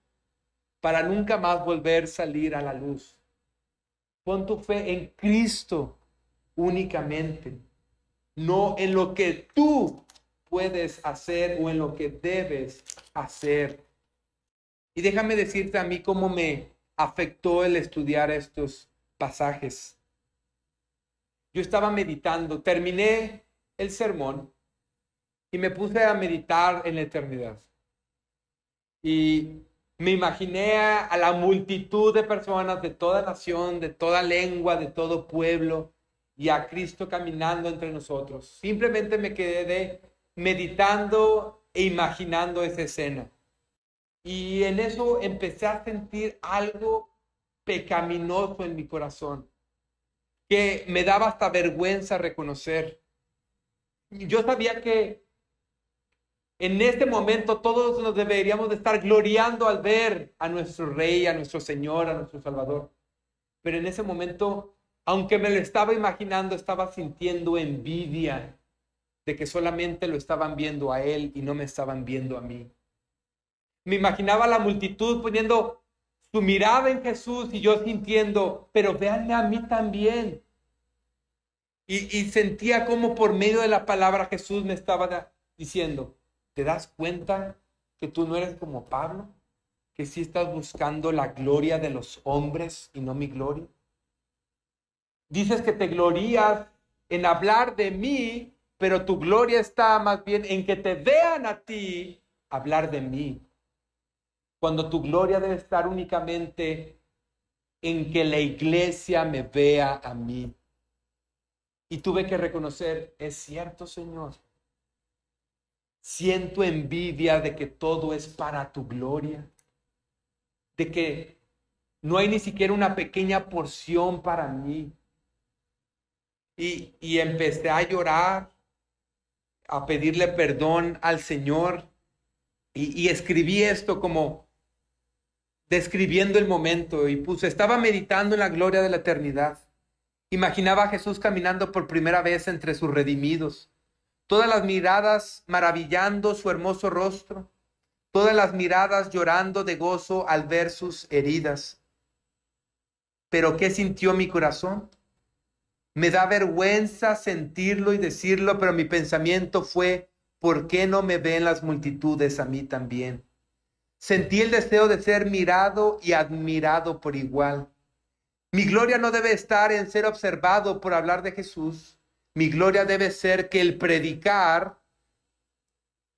A: para nunca más volver a salir a la luz. Pon tu fe en Cristo únicamente, no en lo que tú puedes hacer o en lo que debes hacer. Y déjame decirte a mí cómo me afectó el estudiar estos pasajes yo estaba meditando, terminé el sermón y me puse a meditar en la eternidad. Y me imaginé a, la multitud de personas de toda nación, de toda lengua, de todo pueblo, y a Cristo caminando entre nosotros. Simplemente me quedé meditando e imaginando esa escena. Y en eso empecé a sentir algo pecaminoso en mi corazón que me daba hasta vergüenza reconocer. Yo sabía que en este momento todos nos deberíamos de estar gloriando al ver a nuestro Rey, a nuestro Señor, a nuestro Salvador. Pero en ese momento, aunque me lo estaba imaginando, estaba sintiendo envidia de que solamente lo estaban viendo a Él y no me estaban viendo a mí. Me imaginaba la multitud poniendo su mirada en Jesús y yo sintiendo, pero véanme a mí también. Y, sentía como por medio de la palabra Jesús me estaba diciendo, ¿te das cuenta que tú no eres como Pablo? Que sí estás buscando la gloria de los hombres y no mi gloria. Dices que te glorías en hablar de mí, pero tu gloria está más bien en que te vean a ti hablar de mí cuando tu gloria debe estar únicamente en que la iglesia me vea a mí. Y tuve que reconocer, es cierto, Señor. Siento envidia de que todo es para tu gloria, de que no hay ni siquiera una pequeña porción para mí. Y, y empecé a llorar, a pedirle perdón al Señor. Y, y escribí esto como describiendo el momento y puse, estaba meditando en la gloria de la eternidad. Imaginaba a Jesús caminando por primera vez entre sus redimidos, todas las miradas maravillando su hermoso rostro, todas las miradas llorando de gozo al ver sus heridas. Pero ¿qué sintió mi corazón? Me da vergüenza sentirlo y decirlo, pero mi pensamiento fue, ¿por qué no me ven las multitudes a mí también? Sentí el deseo de ser mirado y admirado por igual. Mi gloria no debe estar en ser observado por hablar de Jesús. Mi gloria debe ser que el predicar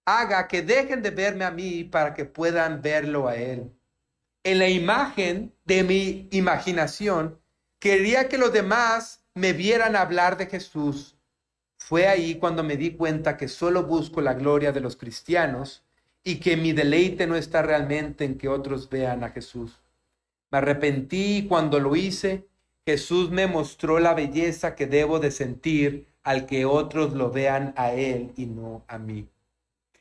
A: haga que dejen de verme a mí para que puedan verlo a Él. En la imagen de mi imaginación, quería que los demás me vieran hablar de Jesús. Fue ahí cuando me di cuenta que solo busco la gloria de los cristianos y que mi deleite no está realmente en que otros vean a Jesús. Me arrepentí y cuando lo hice, Jesús me mostró la belleza que debo de sentir al que otros lo vean a Él y no a mí.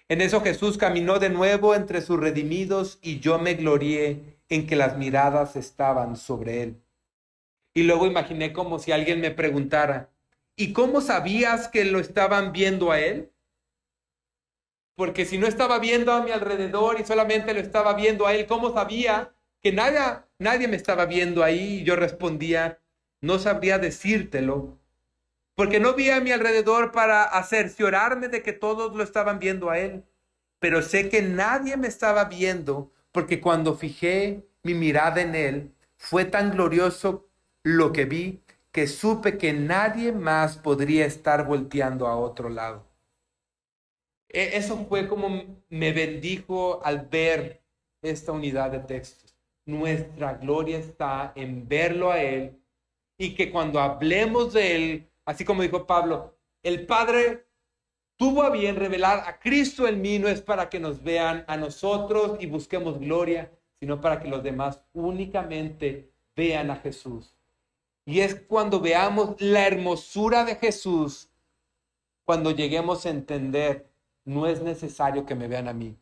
A: En eso Jesús caminó de nuevo entre sus redimidos y yo me glorié en que las miradas estaban sobre Él. Y luego imaginé como si alguien me preguntara, ¿y cómo sabías que lo estaban viendo a él? Porque si no estaba viendo a mi alrededor y solamente lo estaba viendo a él, ¿cómo sabía que nada, nadie me estaba viendo ahí? Y yo respondía, no sabría decírtelo, porque no vi a mi alrededor para cerciorarme de que todos lo estaban viendo a él. Pero sé que nadie me estaba viendo, porque cuando fijé mi mirada en él, fue tan glorioso lo que vi que supe que nadie más podría estar volteando a otro lado. E, eso fue como me bendijo al ver esta unidad de textos. Nuestra gloria está en verlo a Él y que cuando hablemos de Él, así como dijo Pablo, el Padre tuvo a bien revelar a Cristo en mí, no es para que nos vean a nosotros y busquemos gloria, sino para que los demás únicamente vean a Jesús. Y es cuando veamos la hermosura de Jesús, cuando lleguemos a entender, no es necesario que me vean a mí,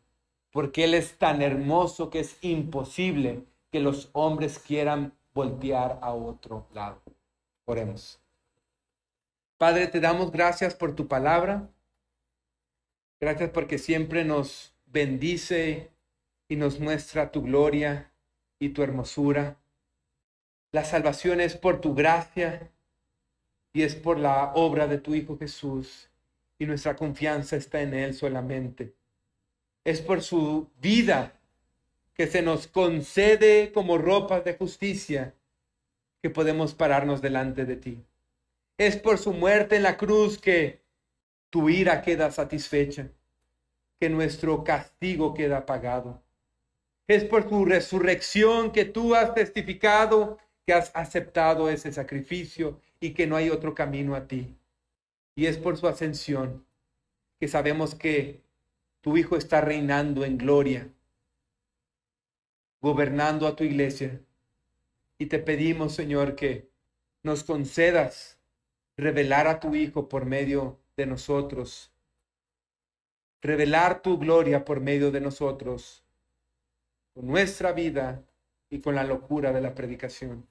A: porque Él es tan hermoso que es imposible que los hombres quieran voltear a otro lado. Oremos. Padre, te damos gracias por tu palabra. Gracias porque siempre nos bendice y nos muestra tu gloria y tu hermosura. La salvación es por tu gracia y es por la obra de tu Hijo Jesús y nuestra confianza está en Él solamente. Es por su vida que se nos concede como ropas de justicia que podemos pararnos delante de ti. Es por su muerte en la cruz que tu ira queda satisfecha, que nuestro castigo queda pagado. Es por su resurrección que tú has testificado que has aceptado ese sacrificio y que no hay otro camino a ti. Y es por su ascensión que sabemos que tu Hijo está reinando en gloria, gobernando a tu iglesia. Y te pedimos, Señor, que nos concedas revelar a tu Hijo por medio de nosotros, revelar tu gloria por medio de nosotros, con nuestra vida y con la locura de la predicación.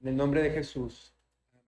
A: En el nombre de Jesús.